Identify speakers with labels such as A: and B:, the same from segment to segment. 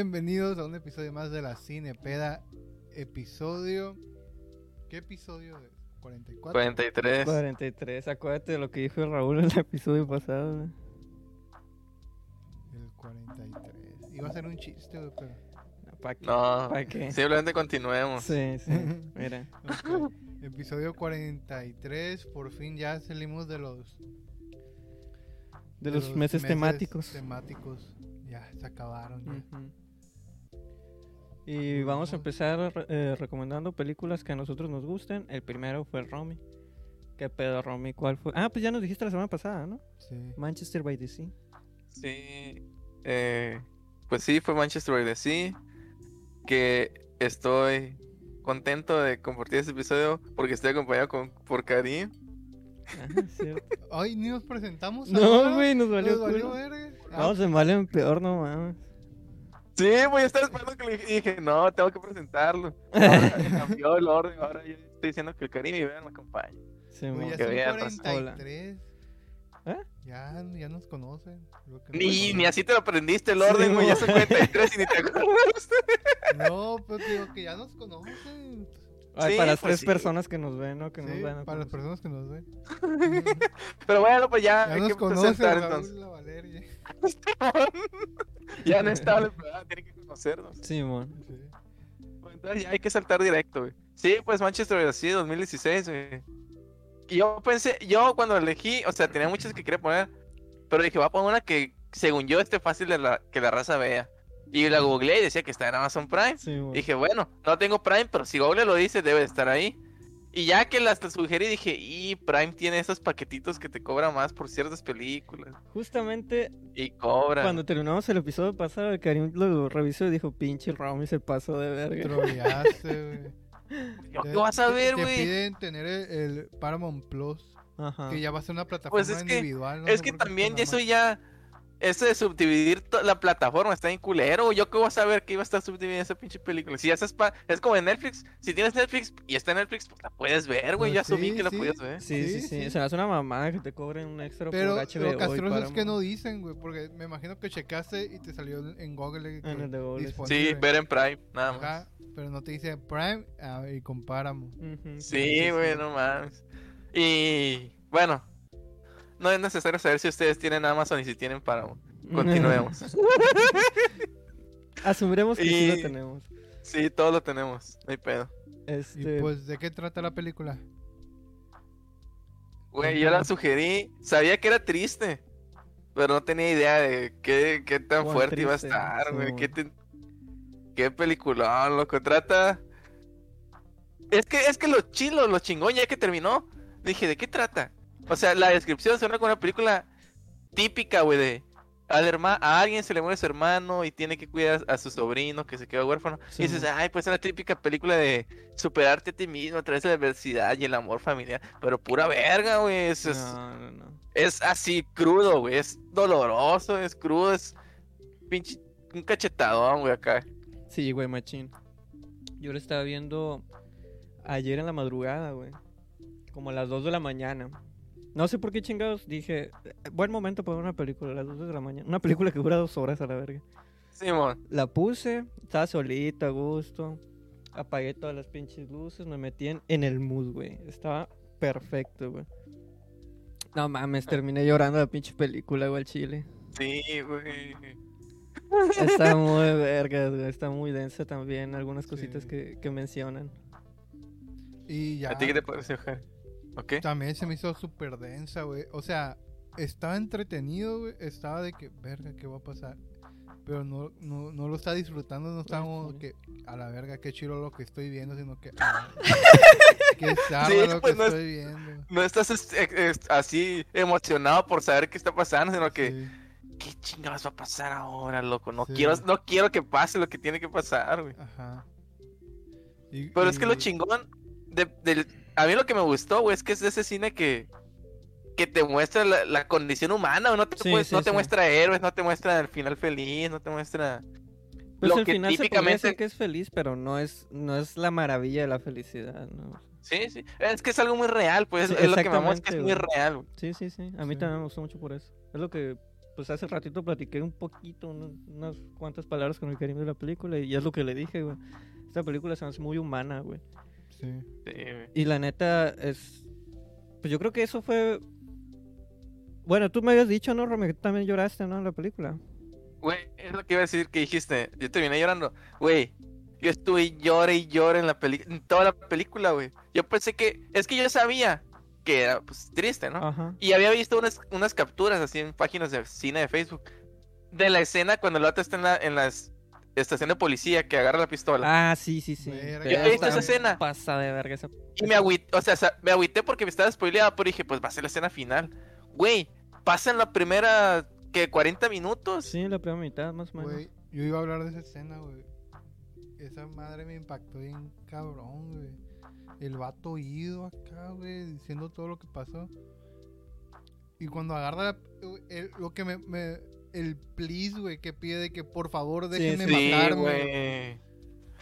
A: Bienvenidos a un episodio más de la Cinepeda. Episodio. ¿Qué episodio es? 44.
B: 43.
C: 43, acuérdate de lo que dijo Raúl en el episodio pasado. güey.
A: El 43. Iba a ser un chiste, güey, pero.
C: ¿Para qué?
B: No,
C: ¿Para qué?
B: simplemente continuemos.
C: Sí, sí, mira.
A: Ok. Episodio 43. Por fin ya salimos de los.
C: De los meses temáticos.
A: Temáticos. Ya se acabaron. ya.
C: Y vamos a empezar eh, recomendando películas que a nosotros nos gusten. El primero fue Romy. ¿Qué pedo, Romy? ¿Cuál fue? Ah, pues ya nos dijiste la semana pasada, ¿no?
A: Sí.
C: Manchester by the Sea.
B: Sí. eh, pues sí, fue Manchester by the Sea. Que estoy contento de compartir este episodio porque estoy acompañado con, por Karim.
A: Ay, ni nos presentamos.
C: No, güey, nos valió
A: Nos valió verga. Ah,
C: Vamos en mal en peor, no mames.
B: Sí, pues yo estaba esperando que le dije, no, tengo que presentarlo. Ahora cambió el orden, ahora yo estoy diciendo que Karim y Vean me acompaña.
C: Sí,
A: güey,
C: mo.
A: ya
B: que
A: son
B: vean, pues,
A: 43.
C: ¿Eh?
A: Ya, ya nos conocen. Que
B: Ni, ni así te lo aprendiste el
C: Sí,
B: orden, güey. ya
C: mo.
B: son 43 y ni te acuerdas.
A: No, pero te digo que ya nos conocen.
C: Ay,
B: Sí,
C: para las
B: pues
C: tres
B: sí.
C: personas que nos ven, ¿no? Que nos
A: Sí,
C: a
A: para las personas que nos ven.
B: Pero bueno, pues ya,
A: Ya
B: hay
A: nos
B: que
A: conocen,
B: presentar
A: Raúl
B: entonces.
A: La Valeria.
B: ya no estaba el programa, tienen que conocernos.
C: Sí, mon.
B: Entonces ya hay que saltar directo, güey. Sí, pues Manchester así 2016, güey. Y yo pensé, yo cuando elegí, o sea, tenía muchas que quería poner, pero dije, voy a poner una que, según yo, esté fácil de la, que la raza vea. Y la googleé y decía que está en Amazon Prime.
C: Sí.
B: Dije, bueno, no tengo Prime, pero si Google lo dice, debe de estar ahí. Y ya que las te sugerí, dije, y Prime tiene esos paquetitos que te cobra más por ciertas películas.
C: Justamente
B: Y cobra.
C: cuando terminamos el episodio pasado, Karim lo revisó y dijo, pinche Romy se pasó de verga.
A: Troleaste, güey. Te-
B: ¿Qué vas a
A: te-
B: ver,
A: Te
B: güey?
A: piden tener el, el Paramount Plus,
C: Ajá.
A: que ya va a ser una plataforma
B: Pues es que-
A: individual. no
B: Es que también
A: nada
B: eso
A: más.
B: ya. Eso de subdividir la plataforma está en culero. Yo que voy a saber que iba a estar subdividida esa pinche película. Si ya es, pa- es como en Netflix. Si tienes Netflix y está en Netflix, pues la puedes ver, güey. Yo asumí
A: sí,
B: que la podías ver.
C: Sí, sí,
A: Sí,
C: sí,
A: sí.
C: Se me hace una mamada que te cobren un extra
A: Pero
C: por HBO.
A: lo castroso
C: y
A: es que no dicen, güey, porque me imagino que checaste y te salió en- Google. que
C: En el de Google, sí.
B: ver en Prime, nada más.
A: Ajá, pero no te dice Prime ah, y con Paramount.
C: Ujú,
B: Sí, güey, no mames. Y bueno, no es necesario saber si ustedes tienen Amazon y si tienen Paramount. Continuemos.
C: Asumiremos que sí lo tenemos.
B: sí, todo lo tenemos. No hay pedo.
C: Este,
A: Y pues, ¿de qué trata la película?
B: Güey, yo la sugerí. Sabía que era triste. Pero no tenía idea de qué, qué tan
C: Cuán
B: fuerte iba a estar, güey. Qué, te- qué peliculón, loco. Trata. Es que, es que lo chilo, lo chingón, ya que terminó. Dije, ¿de qué trata? O sea, la descripción suena como una película típica, güey, de. Al herma- a alguien se le muere su hermano y tiene que cuidar a su sobrino que se quedó huérfano.
C: Sí,
B: y dices, ay, pues es una típica película de superarte a ti mismo a través de la adversidad y el amor familiar. Pero pura verga, güey. Es, es-
C: No, no, no.
B: es así crudo, güey. Es doloroso, es crudo, es pinche un cachetadón, güey, acá.
C: Sí, güey, machín. Yo lo estaba viendo ayer en la madrugada, güey. Como a las 2 de la mañana. No sé por qué chingados dije, "Eh, buen momento para ver una película a las 2 de la mañana. Una película que dura dos horas a la verga.
B: Simón,
C: La puse, estaba solita, a gusto. Apagué todas las pinches luces, me metí en, en el mood, güey. Estaba perfecto, güey. No mames, terminé llorando la pinche película, güey, al chile.
B: sí, güey.
C: Está muy verga, güey. Está muy densa también. Algunas cositas
A: Sí.
C: que, que mencionan.
A: Y ya.
B: ¿A ti qué te pareció, Jari?
A: También se me hizo súper densa, güey. O sea, estaba entretenido, güey. Estaba de que, verga, ¿qué va a pasar? Pero no, no, no lo está disfrutando, no está como
C: sí.
A: que, a la verga, qué chido lo que estoy viendo, sino que, ah, qué
B: Sí,
A: lo
B: pues
A: que
B: no es-
A: estoy viendo.
B: No estás es- eh, es- así emocionado por saber qué está pasando, sino que,
A: Sí,
B: ¿qué chingados va a pasar ahora, loco? No
A: Sí.
B: quiero, no quiero que pase lo que tiene que pasar, güey.
A: ajá. Y-
B: Pero es que lo chingón de, del- a mí lo que me gustó, güey, es que es de ese cine que que te muestra la, la condición humana, no te,
C: Sí,
B: puedes-
C: sí,
B: no te
C: sí.
B: muestra héroes, no te muestra el final feliz, no te muestra
C: Pues
B: lo
C: al
B: que
C: final se
B: típicamente
C: decir que es feliz, pero no es, no es la maravilla de la felicidad, ¿no?
B: Sí, sí, es que es algo muy real, pues es lo que me amo, es que es
C: exactamente,
B: muy real, güey.
C: Sí, sí, sí. A mí también me gustó mucho por eso. Es lo que pues hace ratito platiqué un poquito, unas cuantas palabras con el Karim de la película y es lo que le dije, güey. Esta película se me hace muy humana, güey.
A: Sí.
C: Y la neta es... Pues yo creo que eso fue... Bueno, tú me habías dicho, ¿no, Romeo? Que tú también lloraste, ¿no? En la película.
B: Güey, es lo que iba a decir que dijiste. Yo terminé llorando. Güey, yo estuve llore y llore en la película, en toda la película, güey. Yo pensé que, es que yo sabía que era, pues, triste, ¿no?
C: Ajá.
B: Y había visto unas, unas capturas así en páginas de cine de Facebook de la escena cuando el otro está en la, en la estación de policía que agarra la pistola.
C: Ah, sí, sí, sí.
A: Verga.
B: Yo he visto esa escena.
C: Pasa de verga esa...
B: Y me agüité, o sea, me agüité porque me estaba spoileado, pero dije, pues va a ser la escena final. Güey, pasa en la primera, que 40 minutos.
C: Sí, la primera mitad, más o menos.
A: Güey, yo iba a hablar de esa escena, güey. Esa madre me impactó bien cabrón, güey. El vato ido acá, güey, diciendo todo lo que pasó. Y cuando agarra la- el- lo que me, me- El please, güey, que pide de que por favor
C: Sí,
A: déjenme
B: Sí,
A: matarme.
B: güey.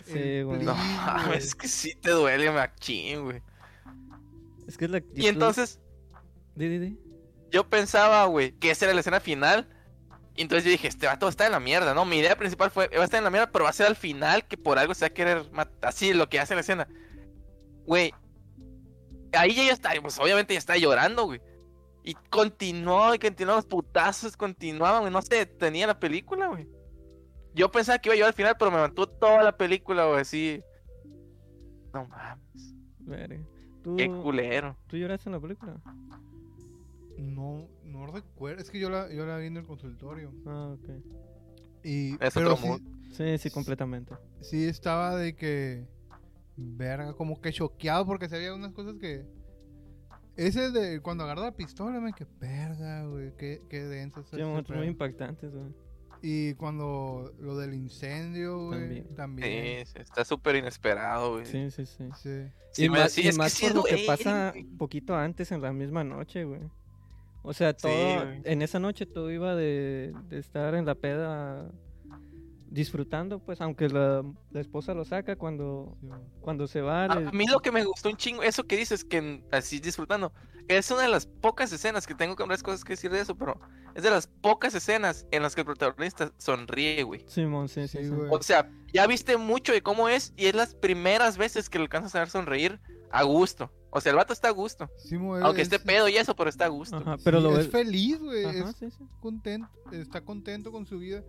C: Sí, güey.
B: No, es que sí te duele, machín, güey.
C: Es que es la...
B: Y entonces,
C: Di, di, di.
B: yo pensaba, güey, que esa era la escena final. Y entonces yo dije, este vato va a estar en la mierda, ¿no? Mi idea principal fue, va a estar en la mierda, pero va a ser al final que por algo se va a querer matar. Así lo que hace en la escena. Güey, ahí ya, ya está, pues obviamente ya está llorando, güey. Y continuó, y continuó, los putazos continuaban, güey. No se detenía la película, güey. Yo pensaba que iba a llorar al final, pero me mantuvo toda la película, güey, así. No mames,
C: Verga. ¿Tú,
B: qué culero.
C: ¿Tú lloraste en la película?
A: No, no recuerdo. Es que yo la, yo la vi en el consultorio.
C: Ah, ok.
A: Y,
B: Es
A: pero
B: otro.
A: Sí,
C: sí, completamente.
A: sí estaba de que. Verga, como que choqueado porque se había unas cosas que. Ese de cuando agarra la pistola, me que verga, güey. Qué, qué denso
C: Sí, momentos muy impactantes, güey.
A: Y cuando lo del incendio, güey.
C: También.
A: También.
B: Sí, sí, está súper inesperado, güey.
C: Sí, sí, sí.
A: Sí.
B: Sí,
C: y más,
B: sí,
C: y
B: es que
C: más
B: sí
C: por lo que pasa poquito antes en la misma noche, güey. O sea, todo, en esa noche todo iba de, de estar en la peda disfrutando, pues, aunque la, la esposa lo saca cuando,
A: sí,
C: cuando se va.
B: A,
C: le-
B: a mí lo que me gustó un chingo, eso que dices, que así disfrutando, es una de las pocas escenas que tengo con varias cosas que decir de eso, pero es de las pocas escenas en las que el protagonista sonríe, güey.
C: Simón, sí, sí,
A: Sí,
C: sí.
A: güey.
B: O sea, ya viste mucho de cómo es y es las primeras veces que le alcanzas a ver sonreír a gusto. O sea, el vato está a gusto.
A: Sí, güey,
B: Aunque
A: es-
B: esté pedo y eso, pero está a gusto.
C: Ajá, pero
A: sí,
C: lo
A: es
C: ves.
A: feliz, güey. Es
C: sí, sí.
A: contento. Está contento con su vida.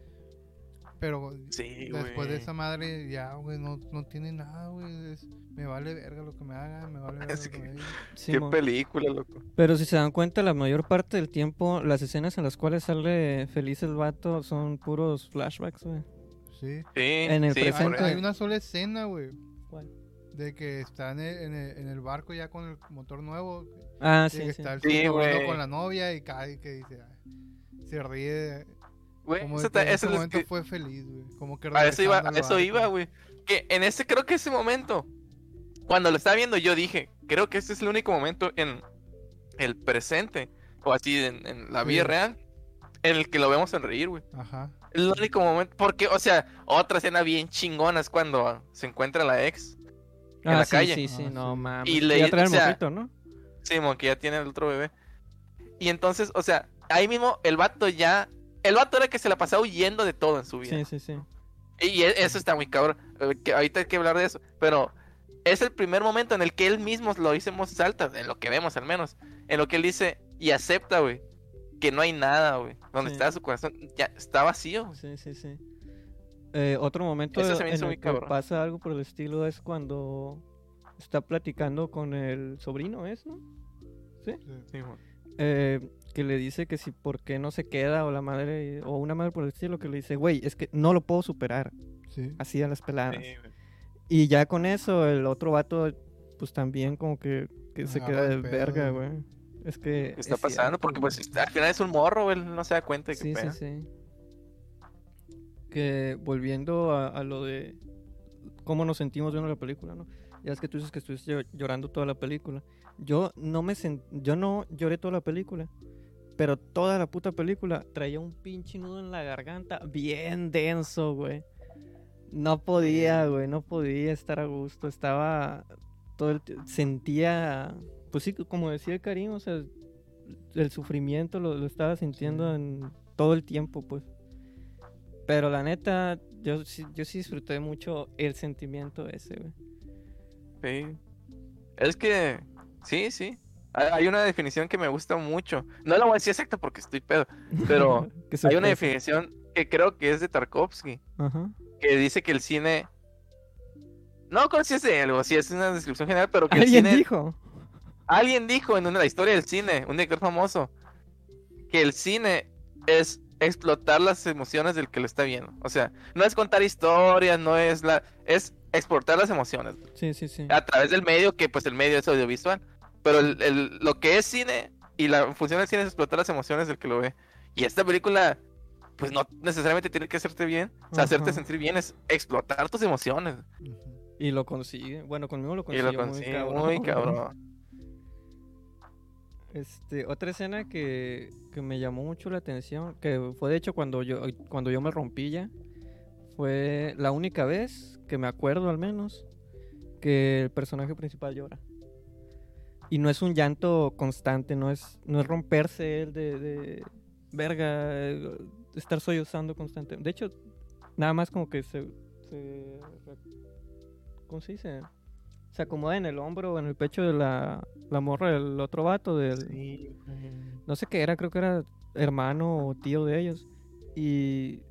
A: Pero
B: Sí,
A: después de esa madre, ya, güey, no, no tiene nada, güey. Me vale verga lo que me hagan, me vale verga
B: Es
A: lo que
B: que-
A: me digan.
B: Qué película, loco.
C: Pero si se dan cuenta, la mayor parte del tiempo, las escenas en las cuales sale feliz el vato son puros flashbacks, güey.
A: Sí.
B: Sí,
C: En el
B: sí,
C: presente.
A: hay una sola escena, güey.
C: ¿Cuál?
A: De que está en el, en el- en el barco ya con el motor nuevo.
C: Ah,
A: y
C: sí,
A: que
C: sí.
A: está el
B: Sí,
A: con la novia y cae y que dice. Se ríe.
B: Güey,
A: Como
B: eso
A: que en ese momento
B: que-
A: fue feliz, güey. Como que
B: A eso iba, a eso
A: barco.
B: iba, güey. Que en ese, creo que ese momento, cuando lo estaba viendo, yo dije, creo que este es el único momento en el presente, o así en, en la
A: Sí.
B: vida real, en el que lo vemos sonreír, güey.
A: Ajá.
B: El único momento, porque, o sea, otra escena bien chingona es cuando se encuentra la ex, en
C: Ah,
B: la
C: sí,
B: calle.
C: Sí, sí,
A: Ah,
C: no
A: sí.
C: mames.
B: Y
C: Y
B: le-
C: ya trae el
B: o sea,
C: morrito, ¿no?
B: Simón, que ya tiene el otro bebé. Y entonces, o sea, ahí mismo el vato ya, el vato era que se la pasaba huyendo de todo en su vida.
C: Sí, sí, sí.
B: Y e- eso está muy cabrón. eh, que ahorita hay que hablar de eso. Pero es el primer momento en el que él mismo lo dice en voz alta, en lo que vemos al menos. En lo que él dice y acepta, güey, que no hay nada, güey. Donde
C: Sí.
B: está su corazón, ya está vacío.
C: Sí, sí, sí. Eh, otro momento
B: Eso se me
C: en el que
B: cabrón.
C: pasa algo por el estilo es cuando está platicando con el sobrino, ¿es, no? ¿Sí?
A: Sí.
C: Eh, que le dice que si por qué no se queda o la madre o una madre por el estilo que le dice, güey, es que no lo puedo superar
A: Sí.
C: así a las peladas.
B: Sí.
C: Y ya con eso el otro vato pues también como que, que se queda de
A: el pedo.
C: verga, güey. Es que
B: ¿Qué está
C: es
B: pasando?
C: cierto,
B: Porque pues al final es un morro, güey, él no se da cuenta de que
C: Sí, sí, sí. Que volviendo a, a lo de cómo nos sentimos viendo la película, ¿no? Ya es que tú dices que estuviste llo- llorando toda la película. Yo no me sen- yo no lloré toda la película, pero toda la puta película traía un pinche nudo en la garganta bien denso, güey. No podía, güey, no podía estar a gusto. Estaba todo el sentía, pues sí, como decía Karim, o sea, el sufrimiento lo, lo estaba sintiendo en todo el tiempo, pues. Pero la neta, yo, yo sí disfruté mucho el sentimiento ese, güey.
B: Sí. Es que, sí, sí. Hay una definición que me gusta mucho. No la voy a decir exacta porque estoy pedo, pero hay una definición que creo que es de Tarkovsky,
C: Ajá.
B: que dice que el cine... No creo si es de algo, si es una descripción general, pero que el
C: Alguien
B: cine...
C: dijo.
B: Alguien dijo en una, la historia del cine, un director famoso, que el cine es explotar las emociones del que lo está viendo. O sea, no es contar historias, no es la... es exportar las emociones
C: Sí, sí, sí.
B: a través del medio, que pues el medio es audiovisual. Pero el, el- lo que es cine y la función del cine es explotar las emociones del que lo ve. Y esta película, pues no necesariamente tiene que hacerte bien. O sea, hacerte sentir bien es explotar tus emociones.
C: Y lo consigue. Bueno, conmigo lo
B: Y
C: consiguió
B: lo consigue
C: muy cabrón.
B: muy cabrón.
C: Este, otra escena que, que me llamó mucho la atención, que fue de hecho cuando yo, cuando yo me rompí ya, fue la única vez que me acuerdo al menos que el personaje principal llora. Y no es un llanto constante, no es, no es romperse él de, de verga, eh, estar sollozando constante. De hecho, nada más como que se, se ¿cómo se dice? Se acomoda en el hombro o en el pecho de la, la morra del otro vato, del,
B: Sí,
C: no sé qué era, creo que era hermano o tío de ellos. Y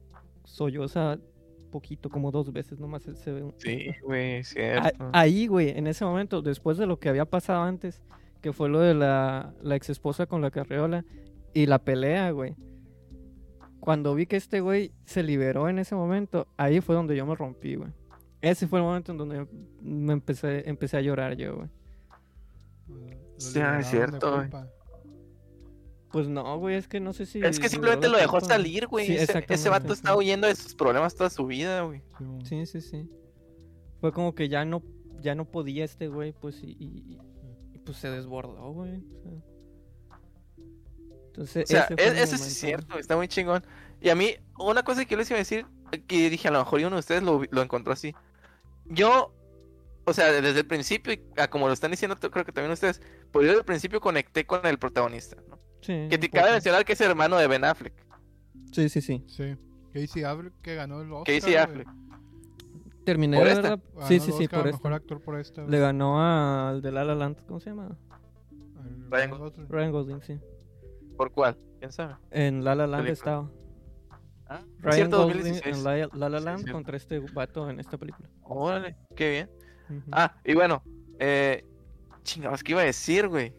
C: solloza poquito, como dos veces nomás se, se ve. un-
B: Sí, güey,
C: A-
B: cierto.
C: Ahí, güey, en ese momento, después de lo que había pasado antes, que fue lo de la, la ex esposa con la carriola y la pelea, güey. Cuando vi que este güey se liberó en ese momento, ahí fue donde yo me rompí, güey. Ese fue el momento en donde me empecé, empecé a llorar yo, güey.
B: Sí, ah, es cierto, güey.
C: Pues no, güey, es que no sé si...
B: Es que simplemente lo dejó salir, güey.
C: Sí,
B: ese, ese vato está huyendo de sus problemas toda su vida, güey.
A: Sí.
C: Sí, sí. Fue como que ya no, ya no podía este güey, pues, y, y- y, pues se desbordó, güey. o sea. Entonces,
B: O sea,
C: ese
B: e- eso sí es cierto, está muy chingón. Y a mí, una cosa que yo les iba a decir, que dije, a lo mejor uno de ustedes lo, lo encontró así. Yo, o sea, desde el principio, como lo están diciendo, creo que también ustedes, pues yo desde el principio conecté con el protagonista.
C: Sí,
B: Que te cabe mencionar que es hermano de Ben Affleck,
C: Sí, sí, sí.
A: Sí. Casey Affleck que ganó el Oscar.
B: Casey. Affleck.
C: Terminé
B: ¿Por
C: de
B: esta?
A: Ganó
C: Sí, sí, sí, por
A: mejor actor por esta.
C: Le ganó al de La La Land, ¿cómo se llama?
B: Ryan
A: Gosling.
C: Ryan Gosling, sí.
B: ¿Por cuál? ¿Quién sabe?
C: En La La Land
B: Película.
C: estaba.
B: Ah,
C: Ryan
B: cierto,
C: Gosling
B: 2016.
C: en La, La Land contra este vato en esta película.
B: Órale, qué bien. Ah, y bueno, eh, chingados, ¿qué iba a decir, güey?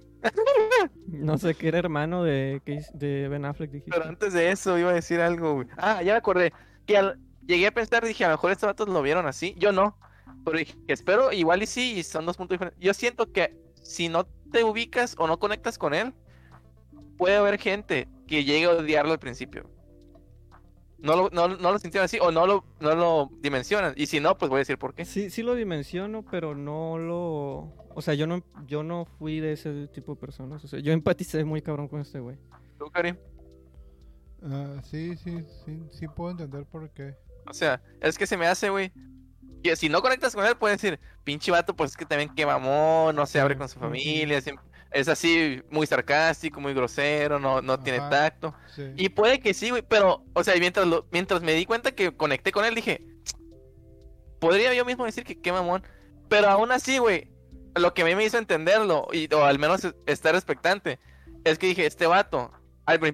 C: No sé, que era hermano de, de Ben Affleck, dijiste.
B: Pero antes de eso iba a decir algo, güey. Ah, ya me acordé. Que al- llegué a pensar, dije, a lo mejor estos vatos lo vieron así. Yo no. Pero dije, espero, igual y sí, y son dos puntos diferentes. Yo siento que si no te ubicas o no conectas con él, puede haber gente que llegue a odiarlo al principio. No lo, no, no lo sintieron así o no lo, no lo dimensionan. Y si no, pues voy a decir por qué.
C: Sí, sí lo dimensiono, pero no lo... O sea, yo no, yo no fui de ese tipo de personas. O sea, yo empaticé muy cabrón con este güey.
B: ¿Tú, Karim?
A: Ah, sí, sí, sí, sí puedo entender por qué.
B: O sea, es que se me hace, güey. Que si no conectas con él, puedes decir, pinche vato, pues es que también que mamón, no se abre con su familia, siempre- es así muy sarcástico, muy grosero, no, no tiene tacto.
A: Sí.
B: Y puede que sí, güey, pero, o sea, mientras, lo- mientras me di cuenta que conecté con él, dije, podría yo mismo decir que qué mamón. Pero aún así, güey, lo que a mí me hizo entenderlo, y, o al menos estar expectante, es que dije, este vato,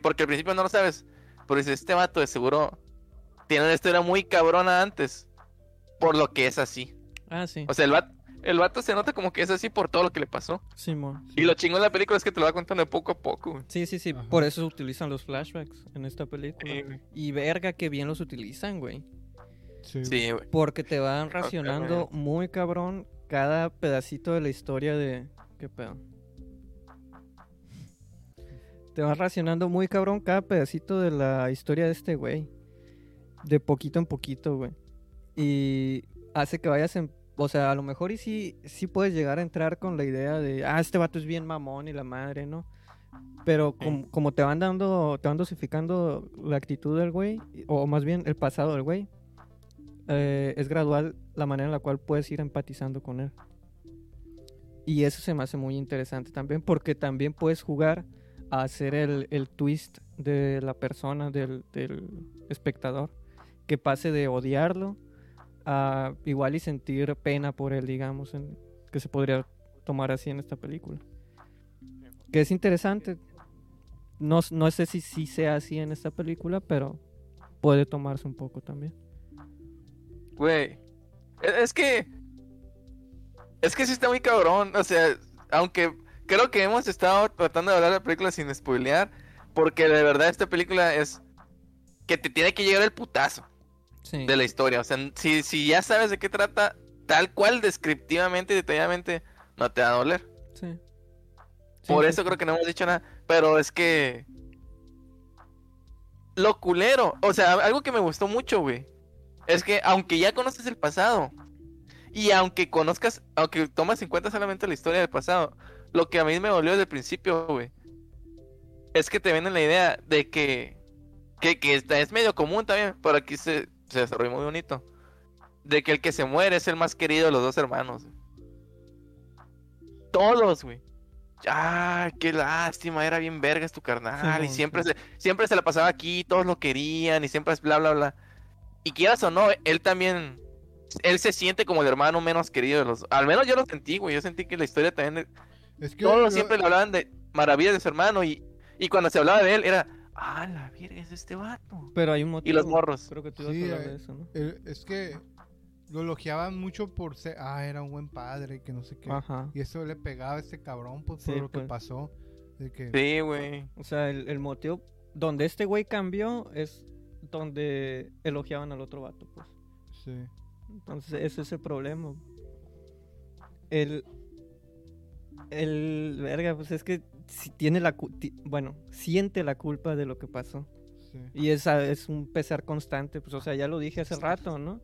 B: porque al principio no lo sabes, pero dice, este vato de seguro tiene una historia muy cabrona antes, por lo que es así.
C: Ah, sí.
B: O sea, el vato, el vato se nota como que es así por todo lo que le pasó.
C: Simón.
B: Y lo chingón de la película es que te lo va contando de poco a poco, güey.
C: Sí, sí, sí.
A: Ajá.
C: Por eso utilizan los flashbacks en esta película.
B: Sí.
C: Y verga, que bien los utilizan, güey.
A: Sí,
B: Sí, güey.
C: Porque te van racionando muy cabrón cada pedacito de la historia de... ¿Qué pedo? Te van racionando muy cabrón cada pedacito de la historia de este güey. De poquito en poquito, güey. Y hace que vayas en... O sea, a lo mejor y sí, sí puedes llegar a entrar con la idea de... Ah, este vato es bien mamón y la madre, ¿no? Pero com- como te van dando... Te van dosificando la actitud del güey. O más bien el pasado del güey eh, es gradual la manera en la cual puedes ir empatizando con él. Y eso se me hace muy interesante también, porque también puedes jugar a hacer el, el twist de la persona, del, del espectador, que pase de odiarlo igual y sentir pena por él, digamos, en- que se podría tomar así en esta película. Que es interesante. No, no sé si, si sea así en esta película, pero puede tomarse un poco también.
B: Güey. e- Es que. Es que sí está muy cabrón. O sea, aunque creo que hemos estado tratando de hablar de la película sin spoilear. Porque de verdad esta película es. Que te tiene que llegar el putazo
C: Sí.
B: de la historia. O sea, si, si ya sabes de qué trata, tal cual, descriptivamente y detalladamente, no te va a doler.
C: sí. Sí,
B: Por
C: sí,
B: eso creo que no hemos dicho nada. Pero es que. Lo culero. O sea, algo que me gustó mucho, güey. Es que aunque ya conoces el pasado. Y aunque conozcas. Aunque tomas en cuenta solamente la historia del pasado. Lo que a mí me dolió desde el principio, güey. Es que te venden la idea de que. Que, que esta es medio común también. Pero aquí se, se desarrolló muy bonito. De que el que se muere es el más querido de los dos hermanos. Todos, güey. Ay, qué lástima, era bien vergas tu carnal. y siempre
C: sí.
B: se, siempre se la pasaba aquí, todos lo querían, y siempre es bla bla bla. Y quieras o no, él también, él se siente como el hermano menos querido de los. Al menos yo lo sentí, güey. Yo sentí que la historia también.
A: Es que
B: Todos siempre le hablaban de maravillas de su hermano, y, y cuando se hablaba de él, era. Ah, la verga, es este vato.
C: Pero hay un motivo.
B: Y los morros.
C: Creo que tú ibas
A: Sí,
C: a hablar
A: eh,
C: de eso, ¿no?
A: el- es que lo elogiaban mucho por ser, ah, era un buen padre, que no sé qué.
C: Ajá.
A: Y eso le pegaba a este cabrón, pues, por
C: Sí,
A: lo que
C: pues.
A: pasó. De que,
B: Sí, güey.
C: O sea, el, el motivo donde este güey cambió es donde elogiaban al otro vato, pues.
A: sí.
C: Entonces, ese es el problema. El. El. Verga, pues es que si tiene la. Bueno, siente la culpa de lo que pasó.
A: sí.
C: Y esa es un pesar constante, pues, o sea, ya lo dije hace rato, ¿no?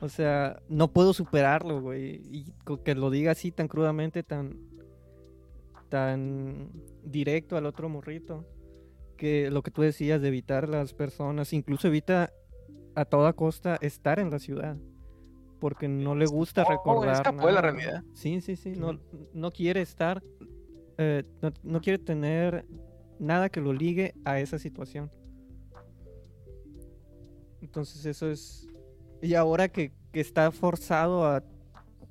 C: O sea, no puedo superarlo, güey. Y que lo diga así tan crudamente, tan. tan directo al otro morrito. Que lo que tú decías de evitar las personas, incluso evita a toda costa estar en la ciudad. Porque no le gusta
B: Oh,
C: recordar.
B: de la realidad.
C: Sí, sí, sí. No, no quiere estar. Eh, no, quiere tener nada que lo ligue a esa situación. Entonces, eso es. Y ahora que, que está forzado a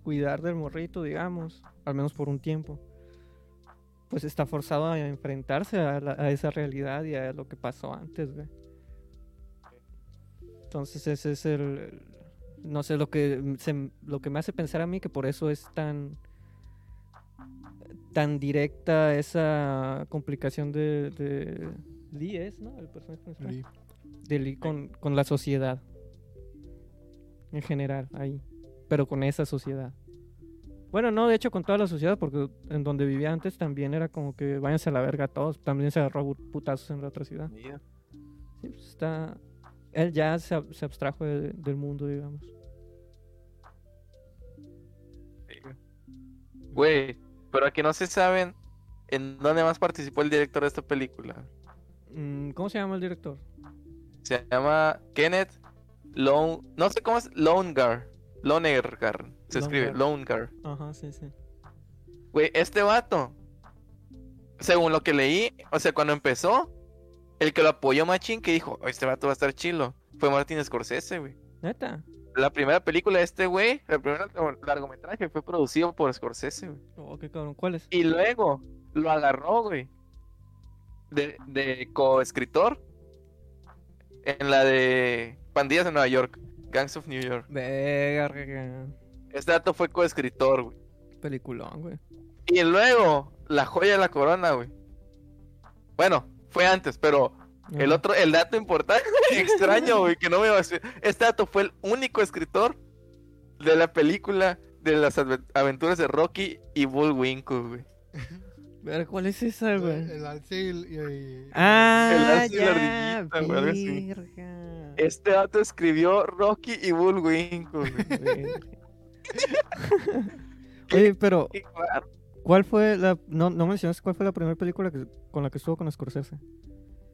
C: cuidar del morrito, digamos, al menos por un tiempo, pues está forzado a enfrentarse a, la- esa realidad y a lo que pasó antes. Entonces, ese es el. el- no sé, lo que, se- lo que me hace pensar a mí que por eso es tan. Tan directa esa complicación de. de Lee es, ¿no? El personaje principal
A: Lee.
C: de Lee con, con la sociedad. En general, ahí. Pero con esa sociedad. Bueno, no, de hecho con toda la sociedad, porque en donde vivía antes también era como que váyanse a la verga todos. También se agarró putazos en la otra ciudad. Sí, pues está... Él ya se, ab- se abstrajo de- del mundo, digamos.
B: Güey, pero aquí no se saben en dónde más participó el director de esta película.
C: Mm, ¿Cómo se llama el director?
B: Se llama Kenneth Lone... No sé cómo es... Lonegar. Lonegar. Se escribe Lonegar.
C: Ajá, sí, sí.
B: Güey, este vato... Según lo que leí, o sea, cuando empezó, el que lo apoyó machín, que dijo, "Oh, este vato va a estar chilo, fue Martin Scorsese, güey.
C: ¿Neta?
B: La primera película de este güey, el primer largo- largometraje fue producido por Scorsese, güey.
C: Oh, qué cabrón. ¿Cuál es?
B: Y luego lo agarró, güey. De, de coescritor. En la de Pandillas de Nueva York. Gangs of New York.
C: Verga.
B: Este dato fue coescritor, güey.
C: Peliculón, güey.
B: Y luego, la joya de la corona, güey. Bueno, fue antes, pero el otro, el dato importante, extraño, güey, que no me va a decir. Este dato fue el único escritor de la película de las aventuras de Rocky y Bullwinkle, güey.
C: Verga, ¿Cuál es esa, güey?
A: El alce y, el- y- y-
C: Ah, ya,
B: ardillita, güey. Este dato escribió Rocky y Bullwinkle, güey.
C: Oye, pero. ¿cuál fue la no no mencionaste cuál fue la primera película que- con la que estuvo con Scorsese?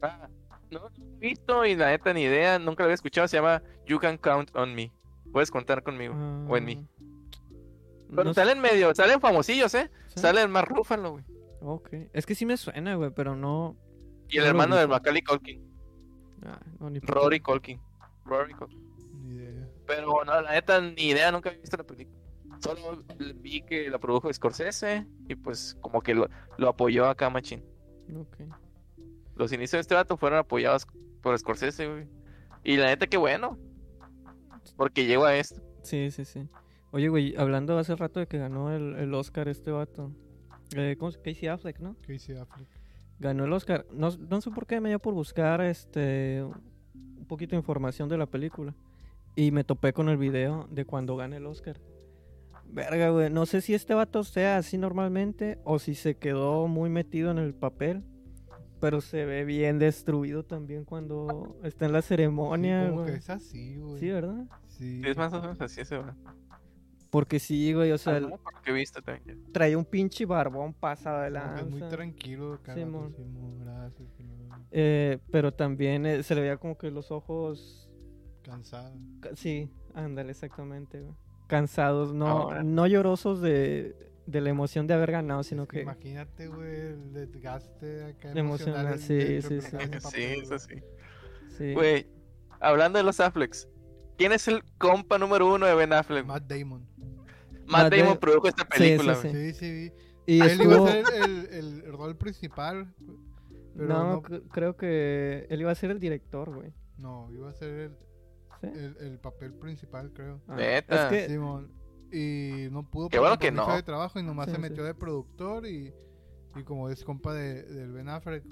B: Ah, no, lo he visto y la neta ni idea, nunca lo había escuchado, se llama You Can Count on Me. Puedes contar conmigo. o en mí.
C: Ah,
B: Pero
C: no sé-
B: salen medio, salen famosillos, ¿eh?
C: ¿sí?
B: Sale el más Rúfalo, güey.
C: Ok. Es que sí me suena, güey, pero no.
B: Y el
C: No
B: hermano de
C: ubico.
B: Macaulay Culkin,
C: ah, no, ni
B: Rory Culkin. Rory.
A: Ni idea.
B: Pero no, la neta, ni idea, nunca había visto la película. Solo vi que la produjo Scorsese y pues como que lo, lo apoyó acá Machín.
C: Ok.
B: Los inicios de este vato fueron apoyados por Scorsese, güey. Y la neta, qué bueno. Porque llegó a esto.
C: Sí, sí, sí. Oye, güey, hablando hace rato de que ganó el, el Oscar este vato. Eh, ¿Cómo se Casey Affleck, ¿no?
A: Casey Affleck.
C: Ganó el Oscar. No, no sé por qué me dio por buscar este un poquito de información de la película. Y me topé con el video de cuando gana el Oscar. Verga, güey. No sé si este vato sea así normalmente o si se quedó muy metido en el papel. Pero se ve bien destruido también cuando está en la
A: Sí,
C: ceremonia,
A: como que
C: güey.
A: es así, güey.
C: Sí, ¿verdad?
A: Sí.
B: Sí, es más o menos así ese, güey.
C: Porque sí, güey. O sea,
B: Ah, no, que visto también.
C: traía un pinche barbón pasado de
A: Como que es muy tranquilo, cara.
C: Simón.
A: Simón, gracias. Simón.
C: Eh, pero también eh, se le veía como que los ojos
A: Cansado.
C: Ca- Sí, ándale, exactamente, güey. Cansados, no,
B: Ahora.
C: no llorosos de, de la emoción de haber ganado, sino
A: Es que
C: que...
A: Imagínate, güey, el desgaste acá
C: Emocional,
A: emocional.
C: sí,
A: de
C: sí, sí.
B: Sí, eso
A: güey.
B: sí.
C: sí.
B: Güey, hablando de los Afflecks, ¿quién es el compa número uno de Ben Affleck? Matt,
A: Damon.
C: Matt
B: Damon
C: Da-
B: produjo esta
C: Sí,
B: película,
C: sí,
B: güey.
A: Sí, sí, vi.
C: y
A: Él iba a ser el, el, el rol principal. Pero
C: no,
A: no,
C: cre- creo que él iba a ser el director, güey.
A: no, iba a ser el,
C: ¿Sí?
A: el, el papel principal, creo.
C: Ah. Es que,
A: Simón. Y no pudo
B: Qué bueno que no.
A: de trabajo y nomás
C: Sí,
A: se
C: sí.
A: metió de productor y, y como es compa de, del Ben Affleck,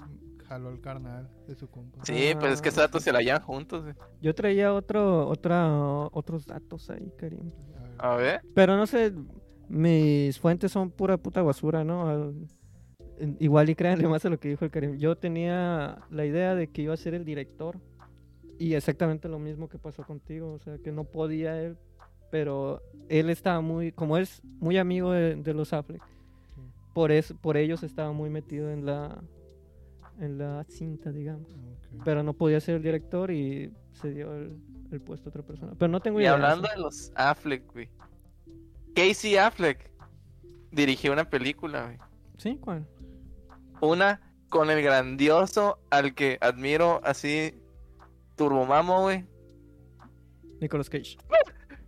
A: jaló el carnal de su compa.
B: Sí, pues es que
C: Ah,
B: estos datos
C: sí.
B: se la llevan juntos,
C: yo traía otro, otra, otros datos ahí, Karim.
A: A ver.
B: A ver.
C: Pero no sé, mis fuentes son pura puta basura, ¿no? Igual y créanle más a lo que dijo el Karim. Yo tenía la idea de que iba a ser el director. Y exactamente lo mismo que pasó contigo. O sea, que no podía él. Pero él estaba muy, como es muy amigo de, de los Affleck.
A: Sí.
C: Por eso, por ellos estaba muy metido en la, en la cinta, digamos. Pero no podía ser el director y se dio el, el puesto a otra persona. Pero no tengo
B: Y
C: idea.
B: hablando
C: o sea.
B: de los Affleck, güey. Casey Affleck dirigió una película, güey.
C: ¿Sí? ¿Cuál?
B: Una con el grandioso al que admiro así turbomamo, güey.
C: Nicolas Cage.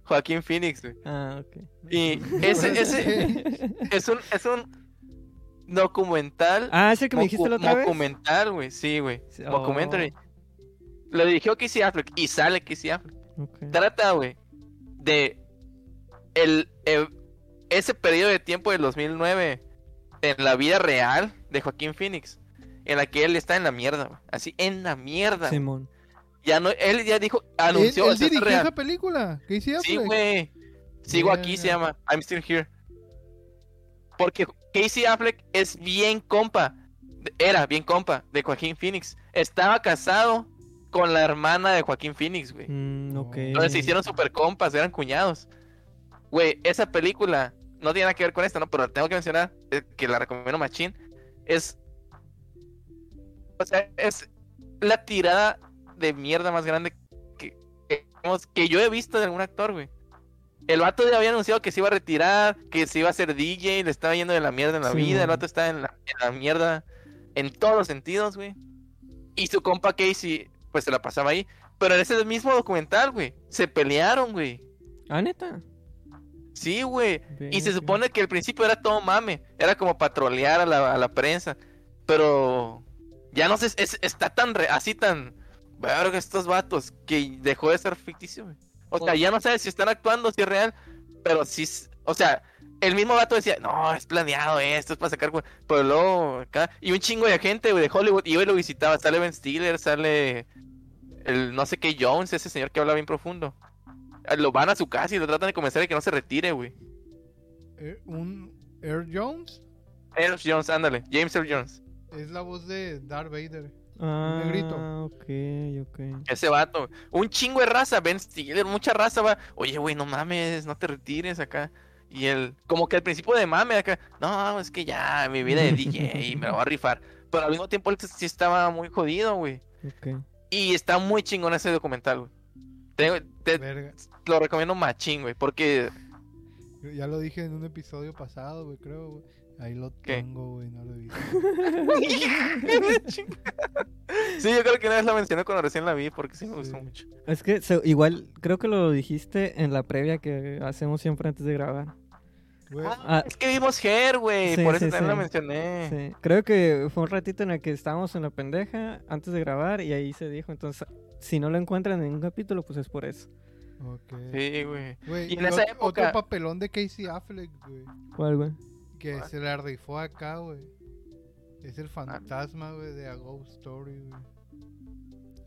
B: Joaquín Phoenix, güey.
C: Ah, ok.
B: Y ese, ese es un, es un documental.
C: Ah, ese que me dijiste la otra vez.
B: Documental, güey, sí, güey.
C: Sí,
B: Documentary.
C: oh,
B: Lo dirigió Casey Affleck y sale Casey Affleck. Trata, güey, de el, el- ese periodo de tiempo del 2009 en la vida real de Joaquín Phoenix, en la que él está en la mierda, güey. así en la mierda.
C: Simón.
B: Ya no, él ya dijo,
A: ¿Él,
B: anunció,
A: él
B: es
A: dirigió
B: real.
A: esa película? Casey Affleck.
B: Sí, güey. Sigo aquí, se llama I'm Still Here. Porque Casey Affleck es bien compa. Era bien compa de Joaquín Phoenix. Estaba casado con la hermana de Joaquín Phoenix, güey.
C: Mm,
A: No.
C: ok.
B: Entonces se hicieron super compas, eran cuñados. Güey, esa película no tiene nada que ver con esta, ¿no? Pero tengo que mencionar eh, que la recomiendo machín. Es. O sea, es la tirada de mierda más grande que, que, yo he visto de algún actor, güey. El vato ya había anunciado que se iba a retirar, que se iba a hacer DJ, le estaba yendo de la mierda en la
C: Sí,
B: vida. El vato está en la, en la mierda en todos los sentidos, güey. Y su compa Casey, pues se la pasaba ahí. Pero en ese mismo documental, güey, se pelearon, güey.
C: Ah, neta.
B: Sí, güey. Y se supone que al principio era todo mame. Era como patrolear a la, a la prensa. Pero ya no sé, es- está tan re- así tan. Verga, estos vatos. Que dejó de ser ficticio, güey. O sea,
C: Pues-
B: ya no sabes si están actuando, si es real. Pero sí. O sea, el mismo vato decía, no, es planeado esto, es para sacar. güey". Pero luego acá. Y un chingo de gente, güey, de Hollywood. Y hoy lo visitaba. Sale Ben Stiller, sale. El no sé qué Jones, ese señor que habla bien profundo. Ah, Lo van a su casa y lo tratan de convencer de que no se retire, güey.
A: Eh, un Air Jones
B: Earl Jones, ándale, James Earl Jones.
A: es la voz de Darth Vader.
C: Ah,
A: negrito.
C: ok, ok.
B: Ese vato. Un chingo de raza, Ben Stiller, mucha raza va. Oye, güey, no mames, no te retires acá. Y él, como que al principio de mame acá, no, es que ya, mi vida de DJ, me la voy a rifar. Pero al mismo tiempo él sí estaba muy jodido, güey.
C: ok.
B: Y está muy chingón ese documental, güey. Te, lo recomiendo machín, güey, porque
A: Ya lo dije en un episodio pasado, güey, creo, güey. Ahí lo
B: ¿Qué?
A: tengo, güey, no lo he visto.
B: sí, yo creo que una vez la mencioné cuando recién la vi porque sí me gustó
A: Sí.
B: mucho.
C: Es que se- igual, creo que lo dijiste en la previa que hacemos siempre antes de grabar.
A: Güey,
C: Ah,
B: Es que vimos Hair, güey,
C: Sí,
B: por eso
C: sí,
B: también la mencioné.
C: sí. Creo que fue un ratito en el que estábamos en la pendeja antes de grabar y ahí se dijo. Entonces, si no lo encuentran en un capítulo, pues es por eso.
A: ok.
B: Sí, güey. Y en esa época-
A: Otro papelón de Casey Affleck, güey.
C: ¿Cuál, güey?
A: Que se la rifó acá, güey. Es
B: Ah.
A: el fantasma, güey, de A Ghost Story, güey.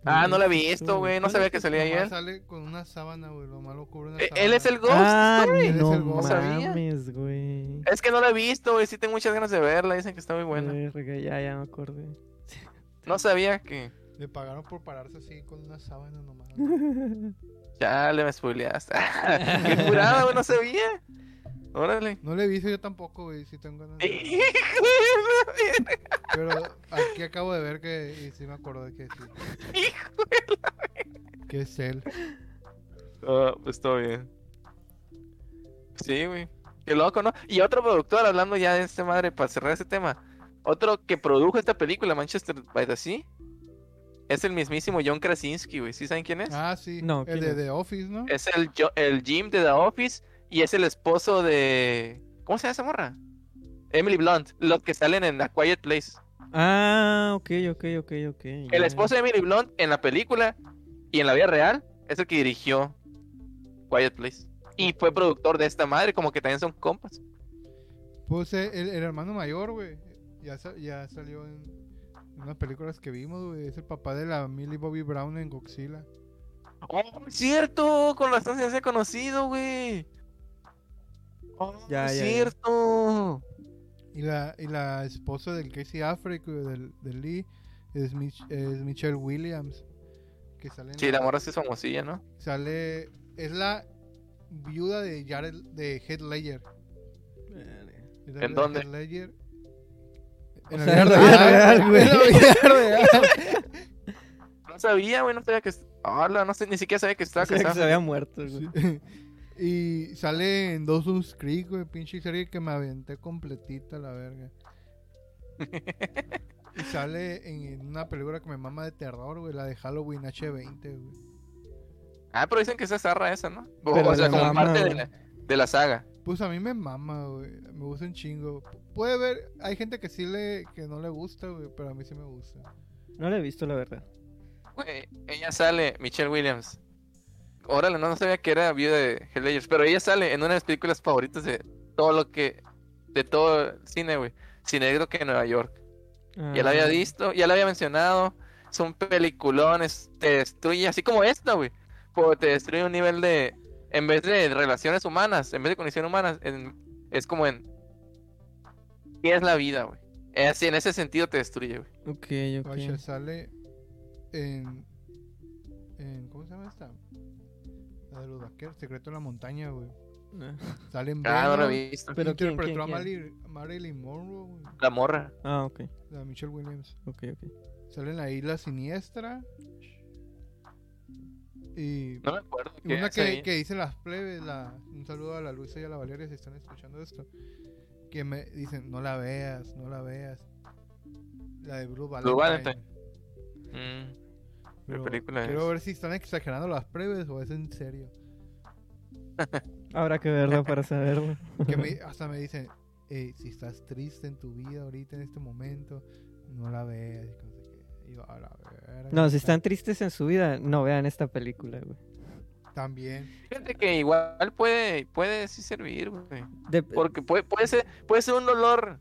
B: Ah, no la he visto, güey. No
C: ¿Cuál
B: sabía que salía él.
A: sale con una sábana, güey. Lo malo cubre una
B: Eh,
A: sábana.
B: Él es el Ghost
C: Ah,
B: Story.
C: No
A: el Ghost.
B: ¿Sabía?
C: mames, güey.
B: Es que no la he visto, güey. Sí tengo muchas ganas de verla. Dicen que está muy buena.
C: Verga, ya, ya me acordé.
B: No sabía que...
A: Le pagaron por pararse así con una sábana nomás.
B: Ya le me spoileaste. Qué curada, güey. No sabía. Órale.
A: No le he visto yo tampoco, güey. Sí tengo ganas. de- Pero aquí acabo de ver que. Y sí me acordé que sí. Que es él.
B: Ah, pues todo bien. Sí, güey. Qué loco, ¿no? Y otro productor, hablando ya de este madre, para cerrar ese tema. Otro que produjo esta película, Manchester by the Sea, es el mismísimo John Krasinski, güey. ¿Sí saben quién es?
A: Ah, sí.
C: No,
A: el
C: ¿quién
A: de
C: es?
A: The Office, ¿no?
B: Es el, el Jim de The Office y es el esposo de... ¿Cómo se llama esa morra? Emily Blunt, los que salen en A Quiet Place.
C: Ah, ok, ok, ok, ok.
B: El esposo de Emily Blunt en la película y en la vida real es el que dirigió Quiet Place. Y fue productor de esta madre, como que también son compas.
A: Pues eh, el, el hermano mayor, güey. Ya, ya salió en, en unas películas que vimos, güey. Es el papá de la Millie Bobby Brown en Godzilla.
B: Oh, cierto, con razón se hace conocido, güey. Oh,
C: Ya, ya, ya.
B: cierto.
A: Y la, y la esposa del Casey Affleck, del, del Lee, es, Mich- es Michelle Williams. Que sale
B: Sí, la morra sí es famosilla, ¿no?
A: Sale. Es la viuda de Jared de Heath Ledger. La
B: ¿En dónde?
A: Heath Ledger. En la vida
C: la
A: real, la.
B: No sabía, güey, no sabía que... Hola, no sé, ni siquiera sabía que estaba
C: que se había muerto, güey.
A: Sí. Y sale en Dawson's Creek, güey, pinche serie que me aventé completita la verga. y sale en, en una película que me mama de terror, güey, la de Halloween H20, güey.
B: Ah, pero dicen que esa zarra esa, ¿no? O, sea, como
C: mama,
B: parte de la, de la saga.
A: Pues a mí me mama, güey. Me gusta un chingo. Puede ver, hay gente que sí le, que no le gusta, güey, pero a mí sí me gusta.
C: No la he visto, la verdad.
B: Güey, ella sale, Michelle Williams. Órale, no, no sabía que era viuda de Ledger, pero ella sale en una de mis películas favoritas de todo lo que... De todo el cine, güey. Cine negro que en Nueva York. Ya la había
C: Ah,
B: visto, ya la había mencionado. Son peliculones, te destruye, así como esta, güey. Pero te destruye un nivel de. En vez de relaciones humanas, en vez de condiciones humanas, en- es como en. ¿Qué es la vida, güey? Es así, en ese sentido te destruye, güey.
C: Ok, ok.
A: Guacha, sale en, en. ¿Cómo se llama esta? La de los vaqueros, Secreto de la Montaña, güey.
C: Ah.
A: Sale en
B: Ah, no lo he visto.
C: Pero ¿quién,
A: Interpretó
C: quién,
A: a
C: quién?
A: Marilyn, Marilyn Monroe, güey.
B: La morra.
C: Ah, ok,
A: La Michelle Williams.
C: ok, ok.
A: Sale en la isla siniestra. Y
B: No me acuerdo.
A: y una que, que dice las plebes, la, un saludo a la Luisa y a la Valeria si están escuchando esto. Que me dicen, no la veas, no la veas. La de Blue Valentine.
B: Valentine. Mm,
A: Pero
B: película
A: quiero
B: es?
A: ver si están exagerando las plebes o es en serio.
C: Habrá que verla para saberlo.
A: Que me- hasta me dicen, "Ey, si estás triste en tu vida ahorita en este momento, no la veas. Y no sé qué. Y yo, "A la verga".
C: No, si están tristes en su vida, no vean esta película, güey.
A: También.
B: Fíjate que igual puede, puede sí servir, güey.
C: De-
B: Porque puede, puede ser, puede ser un dolor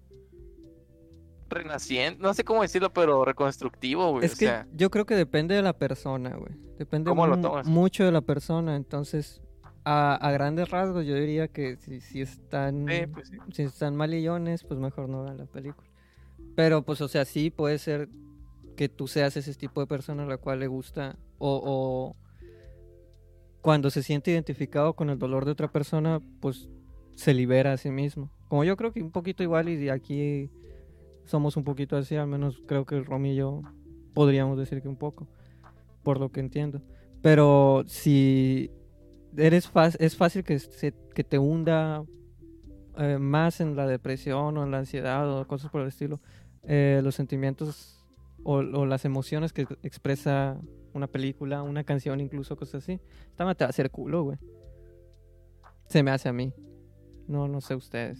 B: renaciente, no sé cómo decirlo, pero reconstructivo, güey.
C: es
B: o
C: que
B: sea,
C: yo creo que depende de la persona, güey. Depende mucho de la persona. Entonces, a, a grandes rasgos, yo diría que si, si están
B: sí, pues sí.
C: si están malillones, pues mejor no vean la película. Pero, pues, o sea, sí puede ser que tú seas ese tipo de persona a la cual le gusta o, o cuando se siente identificado con el dolor de otra persona, pues se libera a sí mismo. Como yo creo que un poquito igual y aquí somos un poquito así, al menos creo que Romy y yo podríamos decir que un poco, por lo que entiendo. Pero si eres es fácil que, se- que te hunda eh, más en la depresión o en la ansiedad o cosas por el estilo, eh, los sentimientos o, las emociones que expresa una película, una canción, incluso cosas así. Esta te va a hacer culo, güey. Se me hace a mí. No, no sé ustedes.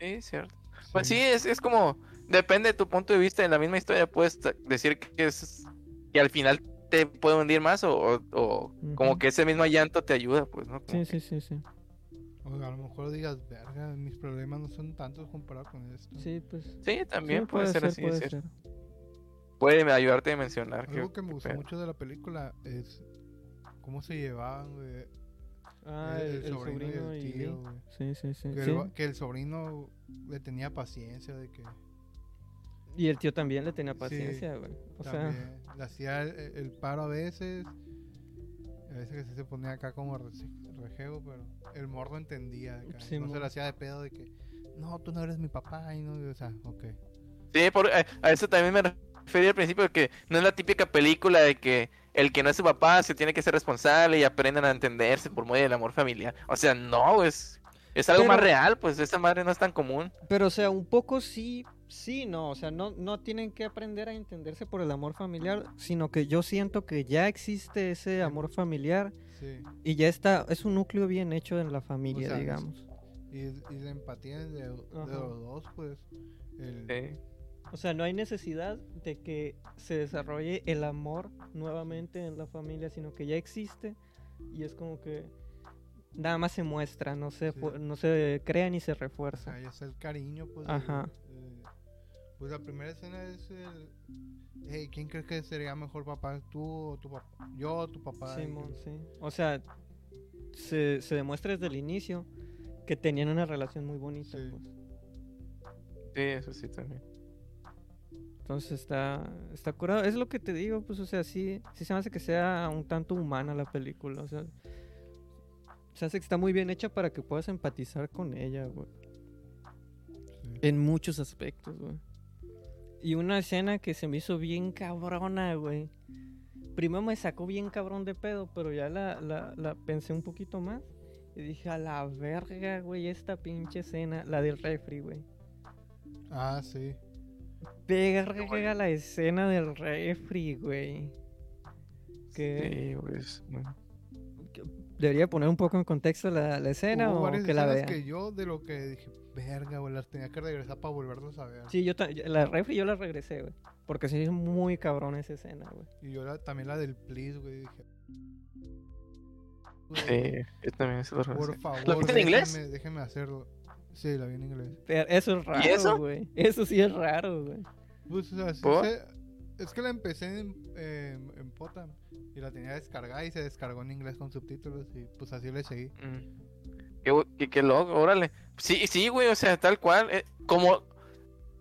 B: Sí, cierto. Pues sí, es, es como, depende de tu punto de vista, en la misma historia puedes decir que es, que al final te puede hundir más o, o- o como que ese mismo llanto te ayuda, pues, ¿no? Como
C: Sí,
B: que-
C: sí, sí, sí.
A: O a lo mejor digas, verga, mis problemas no son tantos comparados con esto.
C: Sí, pues.
B: Sí, también
C: sí,
B: puede, ser, así,
C: puede
B: es cierto.
C: ser.
B: Puede ayudarte a mencionar que...
A: Algo que me gustó
B: pero-
A: mucho de la película es cómo se llevaban, güey.
C: Ah,
A: el,
C: el,
A: sobrino,
C: sobrino
A: y el
C: y...
A: tío, güey.
C: Sí, sí, sí.
A: Que,
C: sí.
A: el, va- que el sobrino le tenía paciencia de que
C: Y el tío también le tenía
A: Sí,
C: paciencia, güey. O sea,
A: le hacía el, el paro a veces. A veces que sí se ponía acá como re- rejego, pero el morro entendía. y
C: Sí,
A: no se le hacía de pedo de que, no, tú no eres mi papá. Y no, o sea, ok.
B: Sí, por- a, a eso también me refería al principio, de que no es la típica película de que el que no es su papá se tiene que ser responsable y aprendan a entenderse por medio del amor familiar. O sea, no, es, es algo más real, pues esa madre no es tan común.
C: pero o sea, un poco sí, sí, no. O sea, no, no tienen que aprender a entenderse por el amor familiar, sino que yo siento que ya existe ese amor familiar
A: Sí.
C: y ya está, es un núcleo bien hecho en la familia,
A: sea,
C: digamos.
A: Y, y la empatía de, los dos, pues. El,
B: Sí.
C: O sea, no hay necesidad de que se desarrolle el amor nuevamente en la familia, sino que ya existe y es como que nada más se muestra, no se,
A: Sí.
C: fu- no se crea ni se refuerza.
A: sea, ya es el cariño, pues.
C: Ajá.
A: pues la primera escena es el. Hey, ¿quién crees que sería mejor papá? ¿Tú o tu papá? Yo o tu papá. Y
C: Simón, sí. O sea, se, se demuestra desde el inicio que tenían una relación muy bonita.
A: Sí.
C: pues.
B: Sí, eso sí también.
C: Entonces está, está curado. Es lo que te digo, pues, o sea, sí, sí se me hace que sea un tanto humana la película. O sea, se hace que está muy bien hecha para que puedas empatizar con ella, güey.
A: sí.
C: En muchos aspectos, güey. Y una escena que se me hizo bien cabrona, güey. Primero me sacó bien cabrón de pedo, pero ya la, la, la pensé un poquito más. Y dije, a la verga, güey, esta pinche escena, la del refri, güey.
A: Ah, sí.
C: Verga la escena del refri, güey. Que
B: Sí, pues.
C: debería poner un poco en contexto la, la escena
A: Hubo
C: o que la vea.
A: que yo de lo que dije, verga, güey, las tenía que regresar para volverlos a ver.
C: Sí, yo la refri yo la regresé, güey. Porque sí es muy cabrón esa escena, güey.
A: Y yo la- también la del please, güey, dije.
B: Sí, yo también se lo
A: Por favor,
B: viste en inglés?
A: déjenme- Déjenme hacerlo. Sí, la vi en inglés.
C: Pero eso es raro,
B: eso?
C: güey. Eso sí es raro, güey.
A: Pues, o sea, sí
B: ¿Por?
A: sé- es que la empecé en, eh, en Potam y la tenía descargada y se descargó en inglés con subtítulos y pues así le seguí.
B: Mm. Qué, qué, qué loco, órale. Sí, sí, güey, o sea, tal cual. eh, como.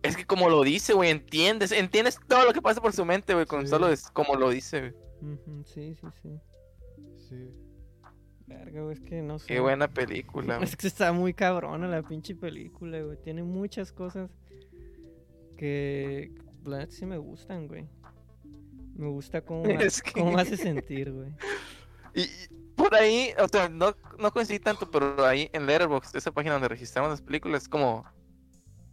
B: Es que como lo dice, güey, entiendes. Entiendes todo lo que pasa por su mente, güey, con
A: Sí.
B: solo es como lo dice, güey.
C: Sí, sí, sí.
A: Sí.
C: Verga, güey, es que no sé.
B: Qué buena película, güey.
C: Es que está muy cabrona la pinche película, güey. Tiene muchas cosas que la sí me gustan, güey. Me gusta cómo,
B: Es que-
C: cómo hace sentir, güey.
B: Y, por ahí, o sea, no, no coincidí tanto, pero ahí en Letterboxd, esa página donde registramos las películas, como...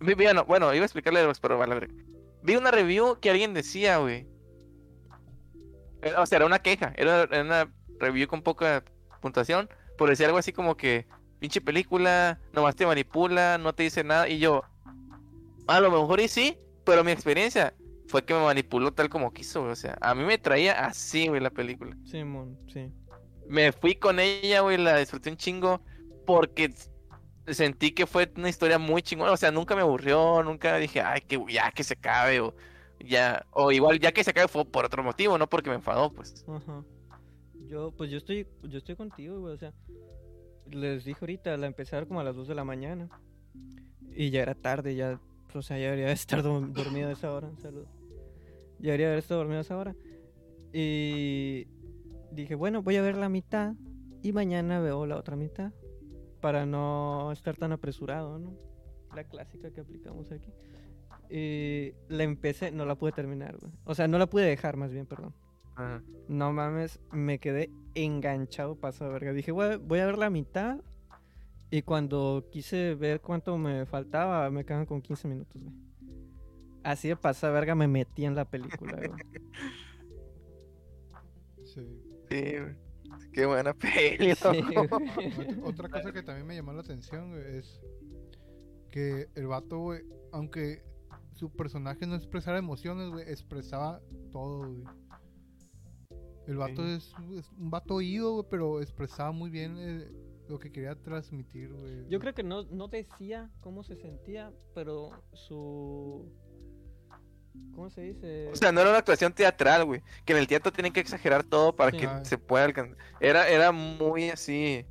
B: Vi, vi- no, bueno, iba a explicar Letterboxd, pero vale, verga. Vi una review que alguien decía, güey. Eh, O sea, era una queja, era, era una review con poca puntuación, pero decía algo así como que, pinche película, nomás te manipula, no te dice nada, y yo, a lo mejor y sí, pero mi experiencia fue que me manipuló tal como quiso, güey, o sea, a mí me traía así, güey, la película.
C: Simón, sí.
B: Me fui con ella, güey, la disfruté un chingo porque sentí que fue una historia muy chingona, o sea, nunca me aburrió, nunca dije, ay, que ya que se acabe o ya o igual ya que se acabe fue por otro motivo, no porque me enfadó, pues.
C: Ajá. Yo, pues yo estoy, yo estoy contigo, güey. O sea, les dije ahorita, la ver como a las 2 de la mañana. Y ya era tarde, ya, o sea, ya debería estar dormido a esa hora. Salud. Ya debería haber estado dormido a esa hora. Y dije, bueno, voy a ver la mitad y mañana veo la otra mitad. Para no estar tan apresurado, ¿no? La clásica que aplicamos aquí. Y la empecé, no la pude terminar, güey. O sea, no la pude dejar, más bien, perdón.
B: Ajá.
C: No mames, me quedé enganchado paso de verga. Dije, "Voy a- voy a ver la mitad Y cuando quise ver cuánto me faltaba, me quedaban con 15 minutos, güey. Así de pasada verga me metí en la película, güey.
A: Sí.
B: Sí, güey. Qué buena peli,
C: Sí,
B: loco.
C: güey.
A: Otra, otra cosa que también me llamó la atención, güey, es que el vato, güey, aunque su personaje no expresara emociones, güey, expresaba todo, güey. El vato
B: Sí.
A: es, es un vato oído, güey, pero expresaba muy bien eh, lo que quería transmitir, güey.
C: Yo creo que no, no decía cómo se sentía, pero su... ¿Cómo se dice?
B: O sea, no era una actuación teatral, güey. Que en el teatro tienen que exagerar todo para
C: Sí.
B: que se pueda alcanzar. Era, era muy así.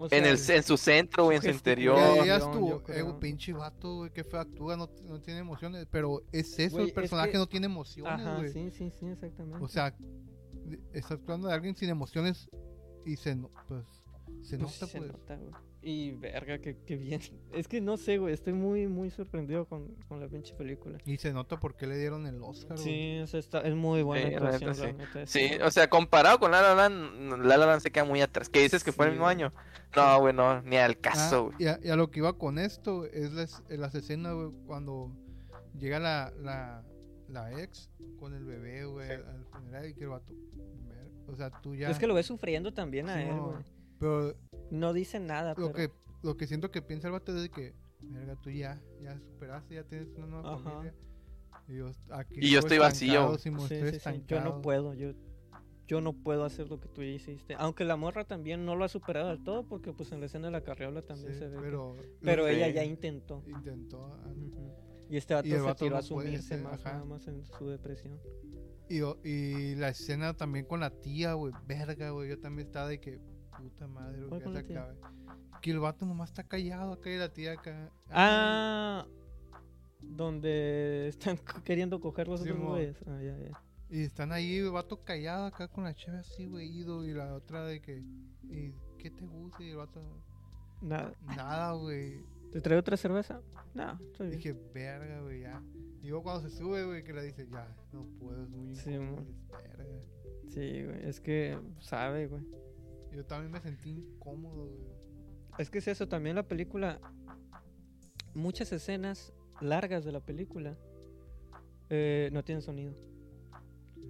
C: O
B: En, el, en su centro, güey, en su interior.
A: Dirías tú, eh, pinche vato, güey, que feo actúa, no, no tiene emociones, pero es eso, el
C: es
A: personaje
C: que-
A: no tiene emociones,
C: Ajá,
A: güey.
C: sí, sí, sí, exactamente.
A: O sea, está actuando de alguien sin emociones y se, no- pues, se
C: Pues sí
A: nota,
C: se
A: pues.
C: nota, güey. Y verga, que, que bien. Es que no sé, güey, estoy muy, muy sorprendido con, con la pinche película.
A: Y se nota por qué le dieron el Oscar, güey.
C: Sí, o sea, está, es muy buena
B: Sí, la
C: actuación,
B: neta,
C: la
B: sí.
C: neta,
B: Sí,
C: sí.
B: o sea, comparado con La La Land, La La Land se queda muy atrás. ¿Qué dices que fue el mismo
C: güey.
B: año? No, güey, no, ni al
A: Ah,
B: caso, güey.
A: y, a, y a lo que iba con esto es las, las escenas, güey, cuando llega la, la, la ex con el bebé, güey,
B: Sí.
A: al funeral y que el vato. ver- O sea, tú ya.
C: Es que lo ves sufriendo también a
A: Sí,
C: él,
A: no,
C: güey.
A: Pero
C: No dice nada,
A: lo
C: pero...
A: que, lo que siento que piensa el vato es de que, verga, tú ya, ya superaste, ya tienes una nueva
C: Ajá.
A: familia. Y yo, aquí
B: Y yo estoy vacío.
C: Sí, sí, sí, Yo no puedo, yo, yo no puedo hacer lo que tú ya hiciste. Aunque la morra también no lo ha superado del todo, porque pues en la escena de la carriola también
A: Sí,
C: se ve. que-
A: pero,
C: Pero ella ya intentó.
A: intentó. ah.
C: Y este vato
A: Y el
C: se tiró a
A: no puede
C: sumirse
A: ser,
C: más
A: ajá.
C: nada más en su depresión.
A: Y, y la escena también con la tía, güey, verga, güey. Yo también estaba de que, puta madre, güey,
C: ¿Cuál
A: que se acabe. Que el vato nomás está callado acá y la tía acá.
C: Ah, donde están queriendo coger los
A: Sí, mo.
C: güeyes. Ah, ya, ya.
A: Y están ahí, el vato callado acá con la cheve así, güey, ido. Y la otra de que, ¿y qué te gusta? Y el vato,
C: Nada.
A: nada, güey.
C: ¿Te traigo otra cerveza? No, estoy bien.
A: Dije, verga, güey, ya. Y luego cuando se sube, güey, que le dice, ya, no puedo, es muy
C: Sí,
A: incómodo.
C: Sí, güey. Es que sabe, güey.
A: Yo también me sentí incómodo, güey.
C: Es que es eso, también la película. Muchas escenas largas de la película eh, no tienen sonido.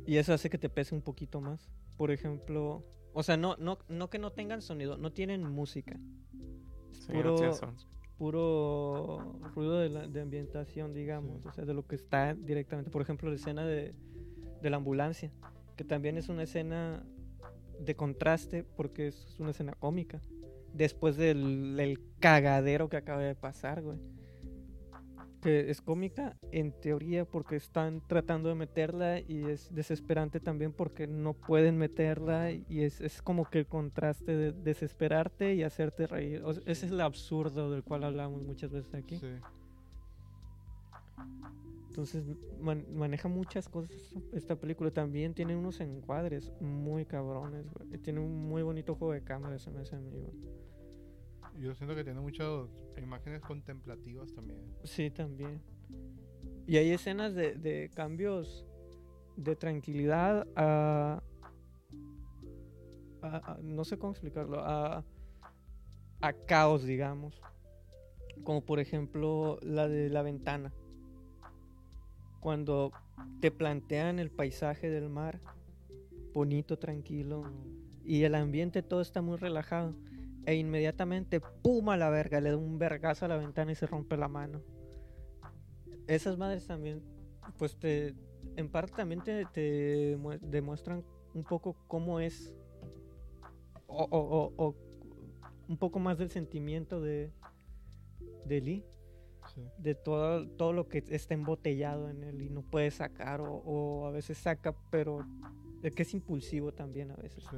C: Y eso hace que te pese un poquito más. Por ejemplo, o sea, no, no, no que no tengan sonido, no tienen música. Es
B: Sí, no
C: puro,
B: tiene son-
C: puro ruido de, la- de ambientación, digamos.
A: Sí.
C: O sea, de lo que está directamente. Por ejemplo, la escena de, de la ambulancia, que también es una escena de contraste porque es una escena cómica. Después del, del cagadero que acaba de pasar, güey. Que es cómica en teoría porque están tratando de meterla y es desesperante también porque no pueden meterla y es, es como que el contraste de desesperarte y hacerte reír. Ese es el absurdo del cual hablamos muchas veces aquí. Entonces man- maneja muchas cosas esta película. También tiene unos encuadres muy cabrones, güey. Tiene un muy bonito juego de cámara, se me hace a mí, güey.
A: Yo siento que tiene muchas imágenes contemplativas también.
C: Sí, también. Y hay escenas de, de cambios de tranquilidad a, a- a- No sé cómo explicarlo. A, a caos, digamos. Como por ejemplo la de la ventana. Cuando te plantean el paisaje del mar. Bonito, tranquilo. Y el ambiente todo está muy relajado. E inmediatamente, ¡pum! a la verga, le da un vergazo a la ventana y se rompe la mano. Esas madres también, pues te, en parte también te, te mue- demuestran un poco cómo es, o, un poco más del sentimiento de Lee,
A: Sí.
C: de todo, todo lo que está embotellado en él y no puede sacar, o, o a veces saca, pero de que es impulsivo también a veces.
A: Sí.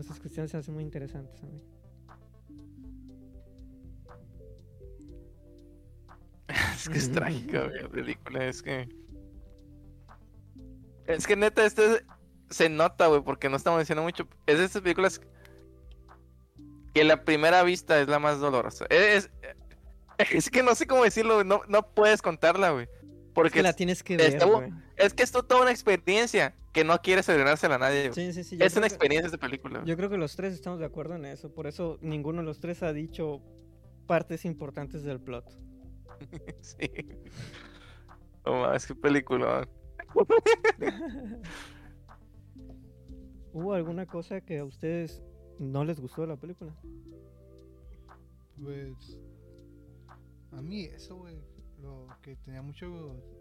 C: Esas cuestiones se hacen muy interesantes a mí.
B: Es que es trágica, la película. Es que. Es que neta, esto es- se nota, güey, porque no estamos diciendo mucho. Es de estas películas que la primera vista es la más dolorosa. Es, es que no sé cómo decirlo, no, no puedes contarla, güey.
C: Es
B: Porque
C: que la tienes que ver,
B: es que es to- toda una experiencia. que no quiere estrenársela a nadie. güey.
C: Sí, sí, sí.
B: es una
C: que-
B: experiencia esta película.
C: Yo creo que los tres estamos de acuerdo en eso. Por eso ninguno de los tres ha dicho partes importantes del plot.
B: Sí. No más, qué película.
C: ¿Hubo alguna cosa que a ustedes no les gustó de la película?
A: Pues. A mí eso, güey. Lo que tenía muchas